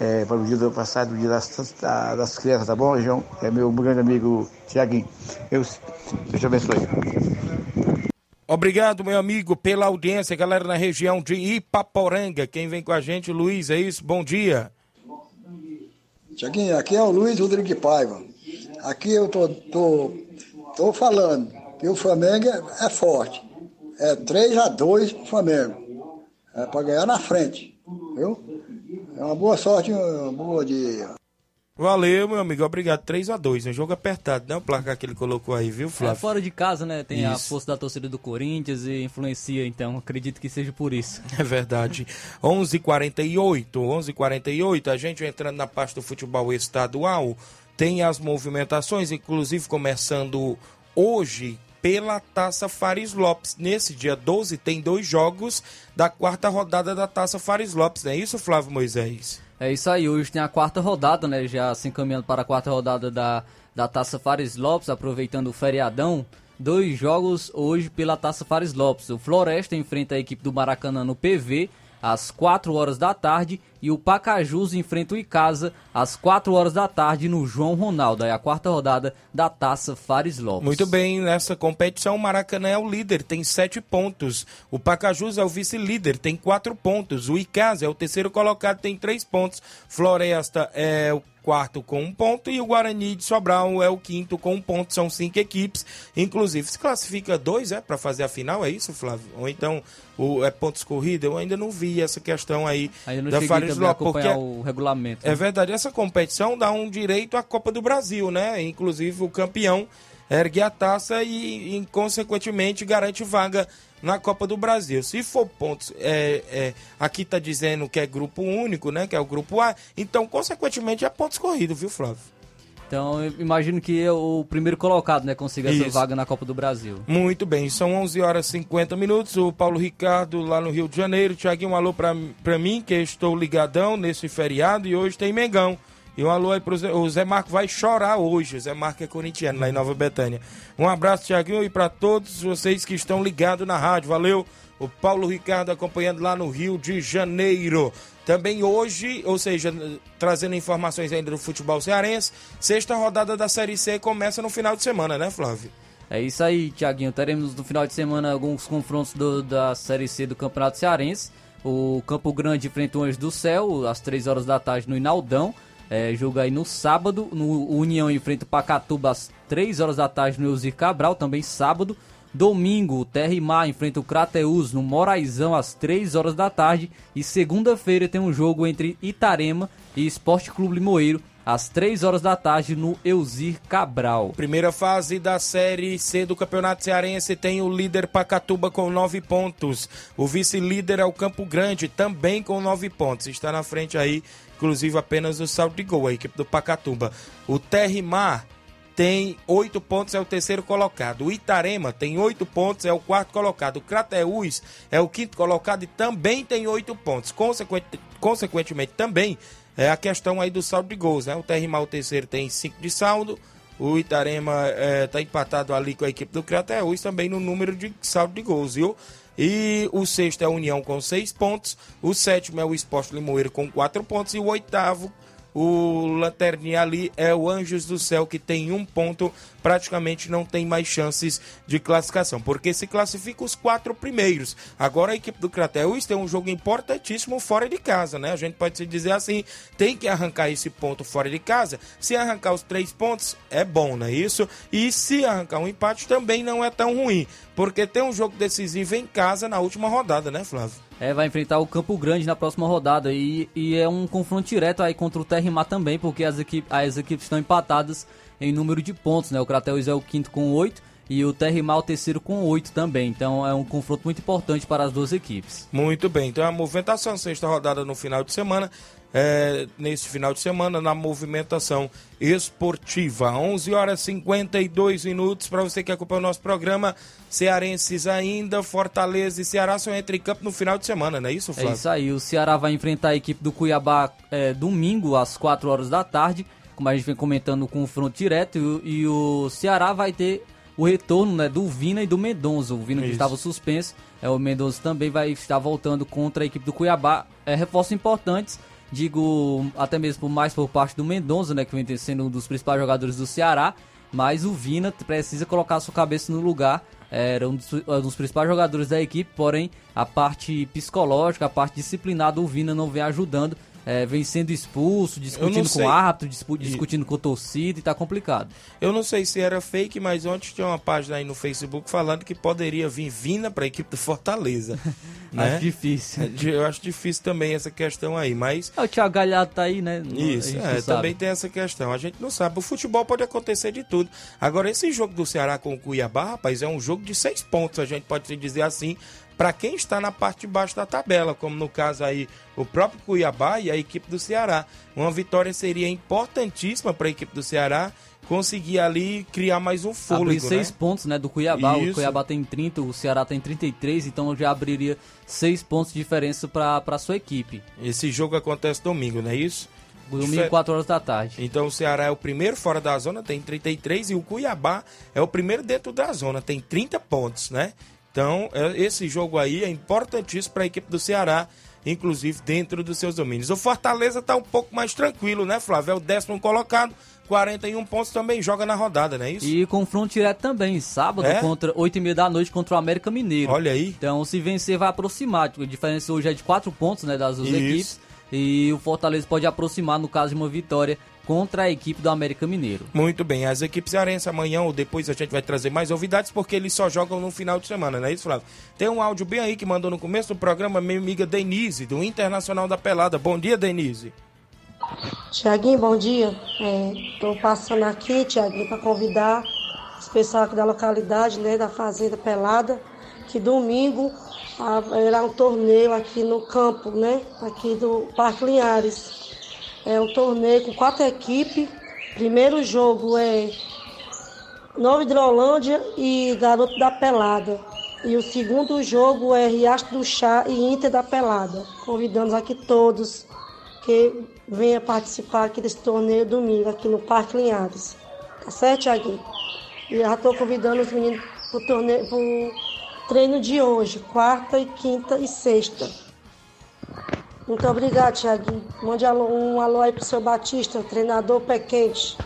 É, para o dia do passado, o dia das, das crianças, tá bom, João? É meu grande amigo Tiaguinho. Deus, Deus te abençoe. Obrigado, meu amigo, pela audiência, galera na região de Ipaporanga. Quem vem com a gente, Luiz, é isso? Bom dia. Tiaguinho, aqui é o Luiz Rodrigues de Paiva. Aqui eu tô, tô, tô falando que o Flamengo é, é forte. É 3 a 2 pro Flamengo. É para ganhar na frente. Viu? É uma boa sorte, uma boa dia. Valeu, meu amigo. Obrigado. 3 a 2 Um jogo apertado, né? O placar que ele colocou aí, viu, É Flávio? fora de casa, né? Tem a Isso. força da torcida do Corinthians e influencia, então acredito que seja por isso. É verdade. 11:48, 11:48. A gente entrando na parte do futebol estadual, tem as movimentações, inclusive começando hoje pela Taça Fares Lopes. Nesse dia 12 tem dois jogos da quarta rodada da Taça Fares Lopes, não é isso, Flávio Moisés? É isso aí, hoje tem a quarta rodada, né? Já se encaminhando para a quarta rodada da, da Taça Fares Lopes, aproveitando o feriadão. Dois jogos hoje pela Taça Fares Lopes. O Floresta enfrenta a equipe do Maracanã no PV às 4 horas da tarde e o Pacajus enfrenta o Icasa às 4 horas da tarde no João Ronaldo. É a quarta rodada da Taça Fares Lopes. Muito bem, nessa competição o Maracanã é o líder, tem sete pontos. O Pacajus é o vice-líder, tem quatro pontos. O Icasa é o terceiro colocado, tem três pontos. Floresta é o quarto com um ponto e o Guarani de Sobral é o quinto com um ponto. São cinco equipes, inclusive se classifica dois, é para fazer a final, é isso, Flávio? Ou então o é pontos corrida? Eu ainda não vi essa questão aí da Fares Lopes, porque o regulamento. é né? verdade, essa competição dá um direito à Copa do Brasil, né? Inclusive o campeão ergue a taça e, e, consequentemente, garante vaga na Copa do Brasil. Se for pontos, é, é, aqui está dizendo que é grupo único, né? Que é o grupo A, então, consequentemente, é pontos corridos, viu, Flávio? Então eu imagino que o primeiro colocado, né, consiga essa Isso. vaga na Copa do Brasil. Muito bem, são 11 horas e 50 minutos. O Paulo Ricardo lá no Rio de Janeiro. Tiaguinho, um alô pra mim, que estou ligadão nesse feriado e hoje tem Mengão. E um alô aí pro Zé, o Zé Marco vai chorar hoje. O Zé Marco é corintiano lá em Nova Betânia. Um abraço, Tiaguinho, e para todos vocês que estão ligados na rádio. Valeu. O Paulo Ricardo acompanhando lá no Rio de Janeiro. Também hoje, ou seja, trazendo informações ainda do futebol cearense, sexta rodada da Série C começa no final de semana, né, Flávio? É isso aí, Tiaguinho. Teremos no final de semana alguns confrontos do- da Série C do Campeonato Cearense. O Campo Grande enfrenta o Anjo do Céu, às 3 horas da tarde no Inaldão. É, jogo aí no sábado. No União enfrenta o Pacatuba às 3 horas da tarde no Elzir Cabral, também sábado. Domingo, o Terra e Mar enfrenta o Crateus no Moraizão às 3 horas da tarde. E segunda-feira tem um jogo entre Itarema e Esporte Clube Limoeiro às 3 horas da tarde no Elzir Cabral. Primeira fase da Série C do Campeonato Cearense tem o líder Pacatuba com nove pontos. O vice-líder é o Campo Grande, também com nove pontos. Está na frente aí, inclusive, apenas o saldo de gol, a equipe do Pacatuba. O Terrimar tem oito pontos, é o terceiro colocado. O Itarema tem oito pontos, é o quarto colocado. O Crateús é o quinto colocado e também tem oito pontos. Consequente- consequentemente, também é a questão aí do saldo de gols, né? O Terrimar, o terceiro, tem cinco de saldo. O Itarema está empatado ali com a equipe do Crateús também no número de saldo de gols, viu? E o sexto é a União com seis pontos. O sétimo é o Esporte Limoeiro com quatro pontos. E o oitavo o lanterninha ali é o Anjos do Céu, que tem um ponto, praticamente não tem mais chances de classificação, porque se classifica os quatro primeiros. Agora a equipe do Crateus tem um jogo importantíssimo fora de casa, né? A gente pode se dizer assim, tem que arrancar esse ponto fora de casa. Se arrancar os três pontos, é bom, não é isso? E se arrancar um empate, também não é tão ruim, porque tem um jogo decisivo em casa na última rodada, né, Flávio? É, vai enfrentar o Campo Grande na próxima rodada e, e é um confronto direto aí contra o Terrimar também, porque as, equipes as equipes estão empatadas em número de pontos, né? O Crateus é o quinto com oito e o Terrimar o terceiro com oito também. Então é um confronto muito importante para as duas equipes. Muito bem, então a movimentação, sexta rodada no final de semana, é, nesse final de semana, na movimentação esportiva. 11 horas e 52 minutos, para você que acompanha o nosso programa, cearenses ainda, Fortaleza e Ceará são entre campo no final de semana, não é isso, É Flávio? isso aí, o Ceará vai enfrentar a equipe do Cuiabá é, domingo às 4 horas da tarde, como a gente vem comentando, com o confronto direto, e, o- e o Ceará vai ter o retorno né, do Vina e do Mendonça. O Vina que Isso. estava suspenso, é, o Mendonça também vai estar voltando contra a equipe do Cuiabá. É, reforços importantes, digo até mesmo mais por parte do Mendonça, né, que vem sendo um dos principais jogadores do Ceará, mas o Vina precisa colocar sua cabeça no lugar. Era um dos, um dos principais jogadores da equipe, porém a parte psicológica, a parte disciplinar do Vina não vem ajudando. É, vem sendo expulso, discutindo com o árbitro, discutindo com a torcida e tá complicado. Eu não sei se era fake, mas ontem tinha uma página aí no Facebook falando que poderia vir Vina para a equipe do Fortaleza. né? Acho difícil. Eu acho difícil também essa questão aí, mas É, o Thiago Galhardo tá aí, né? A Isso, é, também tem essa questão. A gente não sabe. O futebol pode acontecer de tudo. Agora, esse jogo do Ceará com o Cuiabá, rapaz, é um jogo de seis pontos, a gente pode dizer assim, para quem está na parte de baixo da tabela, como no caso aí o próprio Cuiabá e a equipe do Ceará. Uma vitória seria importantíssima para a equipe do Ceará conseguir ali criar mais um Abrir fôlego, seis né? pontos, né, do Cuiabá. Isso. O Cuiabá tem 30, o Ceará tem 33, então já abriria seis pontos de diferença para a sua equipe. Esse jogo acontece domingo, não é isso? Domingo, Difer- 4 horas da tarde. Então o Ceará é o primeiro fora da zona, tem 33, e o Cuiabá é o primeiro dentro da zona, tem 30 pontos, né? Então é- esse jogo aí é importantíssimo para a equipe do Ceará, inclusive dentro dos seus domínios. O Fortaleza está um pouco mais tranquilo, né, Flávio? É o décimo colocado, 41 pontos também joga na rodada, não é isso? E confronto direto também, sábado, É? contra 8 e meia da noite contra o América Mineiro. Olha aí. Então, se vencer, vai aproximar. A diferença hoje é de 4 pontos, né, das duas Isso. equipes. E o Fortaleza pode aproximar no caso de uma vitória contra a equipe do América Mineiro. Muito bem, as equipes cearenses amanhã ou depois a gente vai trazer mais novidades porque eles só jogam no final de semana, não é isso, Flávio? Tem um áudio bem aí que mandou no começo do programa minha amiga Denise, do Internacional da Pelada. Bom dia, Denise. Tiaguinho, bom dia. Estou passando aqui, Tiaguinho, para convidar os pessoal aqui da localidade, né, da Fazenda Pelada, que domingo haverá um torneio aqui no campo, né, aqui do Parque Linhares. É um torneio com quatro equipes. Primeiro jogo é Nova Hidrolândia e Garoto da Pelada. E o segundo jogo é Riacho do Chá e Inter da Pelada. Convidamos aqui todos que venha participar aqui desse torneio domingo aqui no Parque Linhares. Tá certo, Thiaguinho? E já estou convidando os meninos pro torneio, pro treino de hoje, quarta e quinta e sexta. Muito obrigado, Thiaguinho. Mande um alô aí pro seu Batista, treinador pé quente.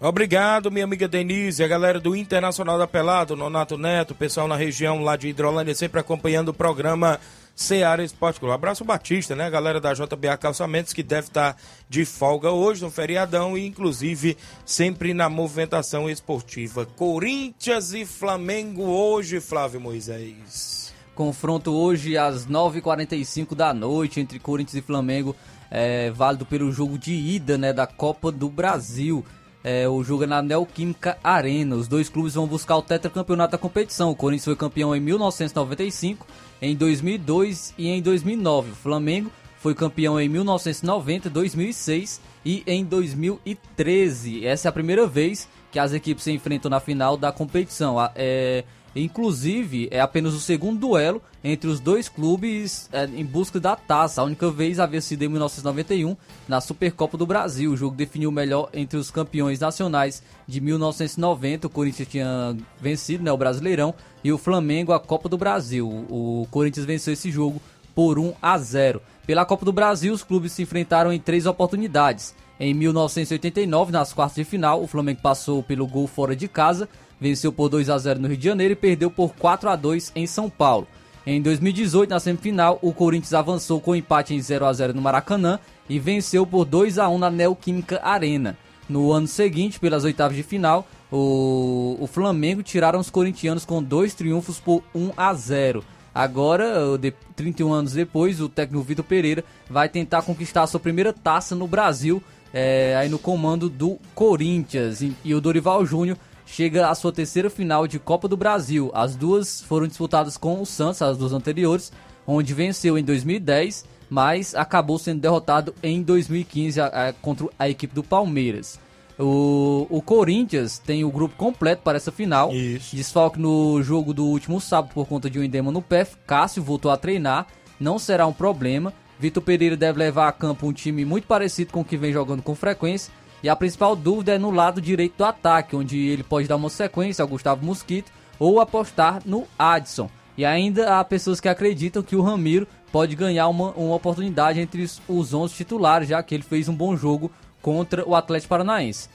Obrigado, minha amiga Denise, a galera do Internacional da Pelada, Nonato Neto, pessoal na região lá de Hidrolândia, sempre acompanhando o programa Seara Esporte Clube. Abraço Batista, né? A galera da JBA Calçamentos, que deve estar de folga hoje no feriadão e, inclusive, sempre na movimentação esportiva. Corinthians e Flamengo hoje, Flávio Moisés. Confronto hoje às 9h45 da noite entre Corinthians e Flamengo, é, válido pelo jogo de ida né, da Copa do Brasil. É, o jogo é na Neoquímica Arena. Os dois clubes vão buscar o tetracampeonato da competição. O Corinthians foi campeão em 1995, em 2002 e em 2009. O Flamengo foi campeão em 1990, 2006 e em 2013. Essa é a primeira vez que as equipes se enfrentam na final da competição. É, inclusive, é apenas o segundo duelo entre os dois clubes é, em busca da taça. A única vez havia sido em 1991, na Supercopa do Brasil. O jogo definiu o melhor entre os campeões nacionais de 1990. O Corinthians tinha vencido né, o Brasileirão e o Flamengo a Copa do Brasil. O Corinthians venceu esse jogo por 1 a 0. Pela Copa do Brasil, os clubes se enfrentaram em três oportunidades. Em 1989, nas quartas de final, o Flamengo passou pelo gol fora de casa, venceu por 2 a 0 no Rio de Janeiro e perdeu por 4 a 2 em São Paulo. Em 2018, na semifinal, o Corinthians avançou com empate em 0 a 0 no Maracanã e venceu por 2 a 1 na Neoquímica Arena. No ano seguinte, pelas oitavas de final, o, o Flamengo tiraram os corintianos com dois triunfos por 1 a 0. Agora, o de- 31 anos depois, o técnico Vitor Pereira vai tentar conquistar a sua primeira taça no Brasil, é, aí no comando do Corinthians. E, e o Dorival Júnior chega à sua terceira final de Copa do Brasil. As duas foram disputadas com o Santos, as duas anteriores, onde venceu em 2010, mas acabou sendo derrotado em 2015 a- a- contra a equipe do Palmeiras. O, o Corinthians tem o grupo completo para essa final. Desfalque no jogo do último sábado por conta de um edema no pé. Cássio voltou a treinar, não será um problema. Vitor Pereira deve levar a campo um time muito parecido com o que vem jogando com frequência. E a principal dúvida é no lado direito do ataque, onde ele pode dar uma sequência ao Gustavo Mosquito ou apostar no Adson. E ainda há pessoas que acreditam que o Ramiro pode ganhar uma, uma oportunidade entre os- os 11 titulares, já que ele fez um bom jogo contra o Atlético Paranaense.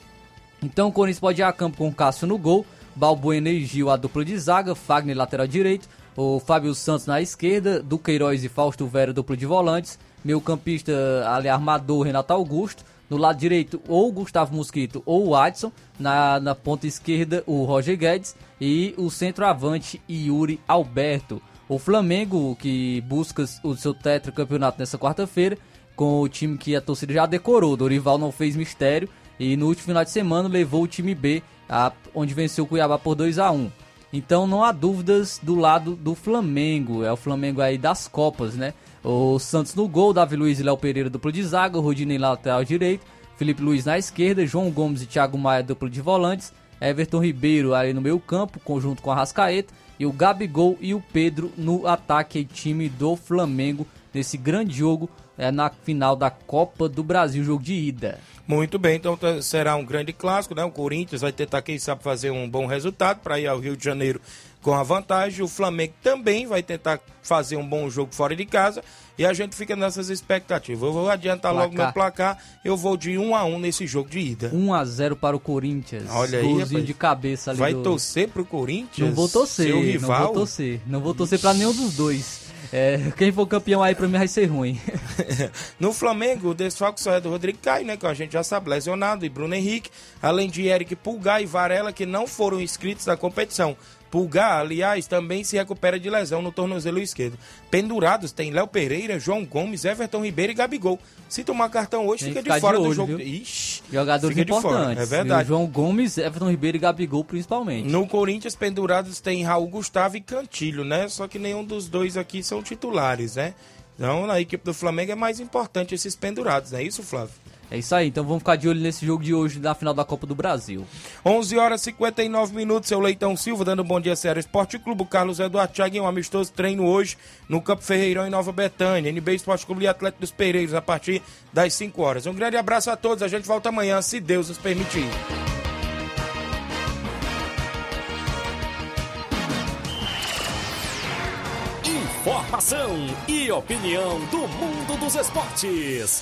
Então o Corinthians pode ir a campo com o Cássio no gol, Balbuena e Gil a dupla de zaga, Fagner lateral direito, o Fábio Santos na esquerda, Duqueiroz e Fausto Vera dupla de volantes, Meio campista ali armador Renato Augusto. No lado direito, ou Gustavo Mosquito ou o. Na, na ponta esquerda, o Roger Guedes. E o centroavante Yuri Alberto. O Flamengo, que busca o seu tetracampeonato nessa quarta-feira, com o time que a torcida já decorou. Dorival não fez mistério e no último final de semana levou o time B, a, onde venceu o Cuiabá por 2 a 1 Então não há dúvidas do lado do Flamengo. É o Flamengo aí das Copas, né? O Santos no gol, Davi Luiz e Léo Pereira duplo de zaga, Rodinei lateral direito, Felipe Luiz na esquerda, João Gomes e Thiago Maia duplo de volantes, Everton Ribeiro ali no meio campo, conjunto com a Rascaeta, e o Gabigol e o Pedro no ataque time do Flamengo nesse grande jogo é, na final da Copa do Brasil, jogo de ida. Muito bem, então será um grande clássico, né? O Corinthians vai tentar, quem sabe, fazer um bom resultado para ir ao Rio de Janeiro com a vantagem. O Flamengo também vai tentar fazer um bom jogo fora de casa e a gente fica nessas expectativas. Eu vou adiantar placar. logo meu placar, eu vou de 1 a 1 nesse jogo de ida. 1 a 0 para o Corinthians. Olha aí, rapaz. de cabeça ali Vai do... torcer pro Corinthians? Não vou torcer, seu rival? não vou torcer. Não vou torcer para nenhum dos dois. É, quem for campeão aí pra mim vai ser ruim. no Flamengo, o desfalque só é do Rodrigo Caio, né? Que a gente já sabe, lesionado, e Bruno Henrique, além de Eric Pulgar e Varela, que não foram inscritos na competição. Pulgar, aliás, também se recupera de lesão no tornozelo esquerdo. Pendurados tem Léo Pereira, João Gomes, Everton Ribeiro e Gabigol. Se tomar cartão hoje, fica de fora de olho, do jogo. Viu? Ixi, Jogadores importantes. É verdade. João Gomes, Everton Ribeiro e Gabigol, principalmente. No Corinthians, pendurados tem Raul Gustavo e Cantilho, né? Só que nenhum dos dois aqui são titulares, né? Então, na equipe do Flamengo é mais importante esses pendurados, não é isso, Flávio? É isso aí, então vamos ficar de olho nesse jogo de hoje na final da Copa do Brasil. 11 horas e 59 minutos, seu Leitão Silva dando um bom dia sério. Esporte Clube Carlos Eduardo Thiaguinho, um amistoso treino hoje no Campo Ferreirão em Nova Betânia. NB Esporte Clube e Atlético dos Pereiros a partir das 5 horas. Um grande abraço a todos, a gente volta amanhã, se Deus nos permitir. Informação e opinião do mundo dos esportes.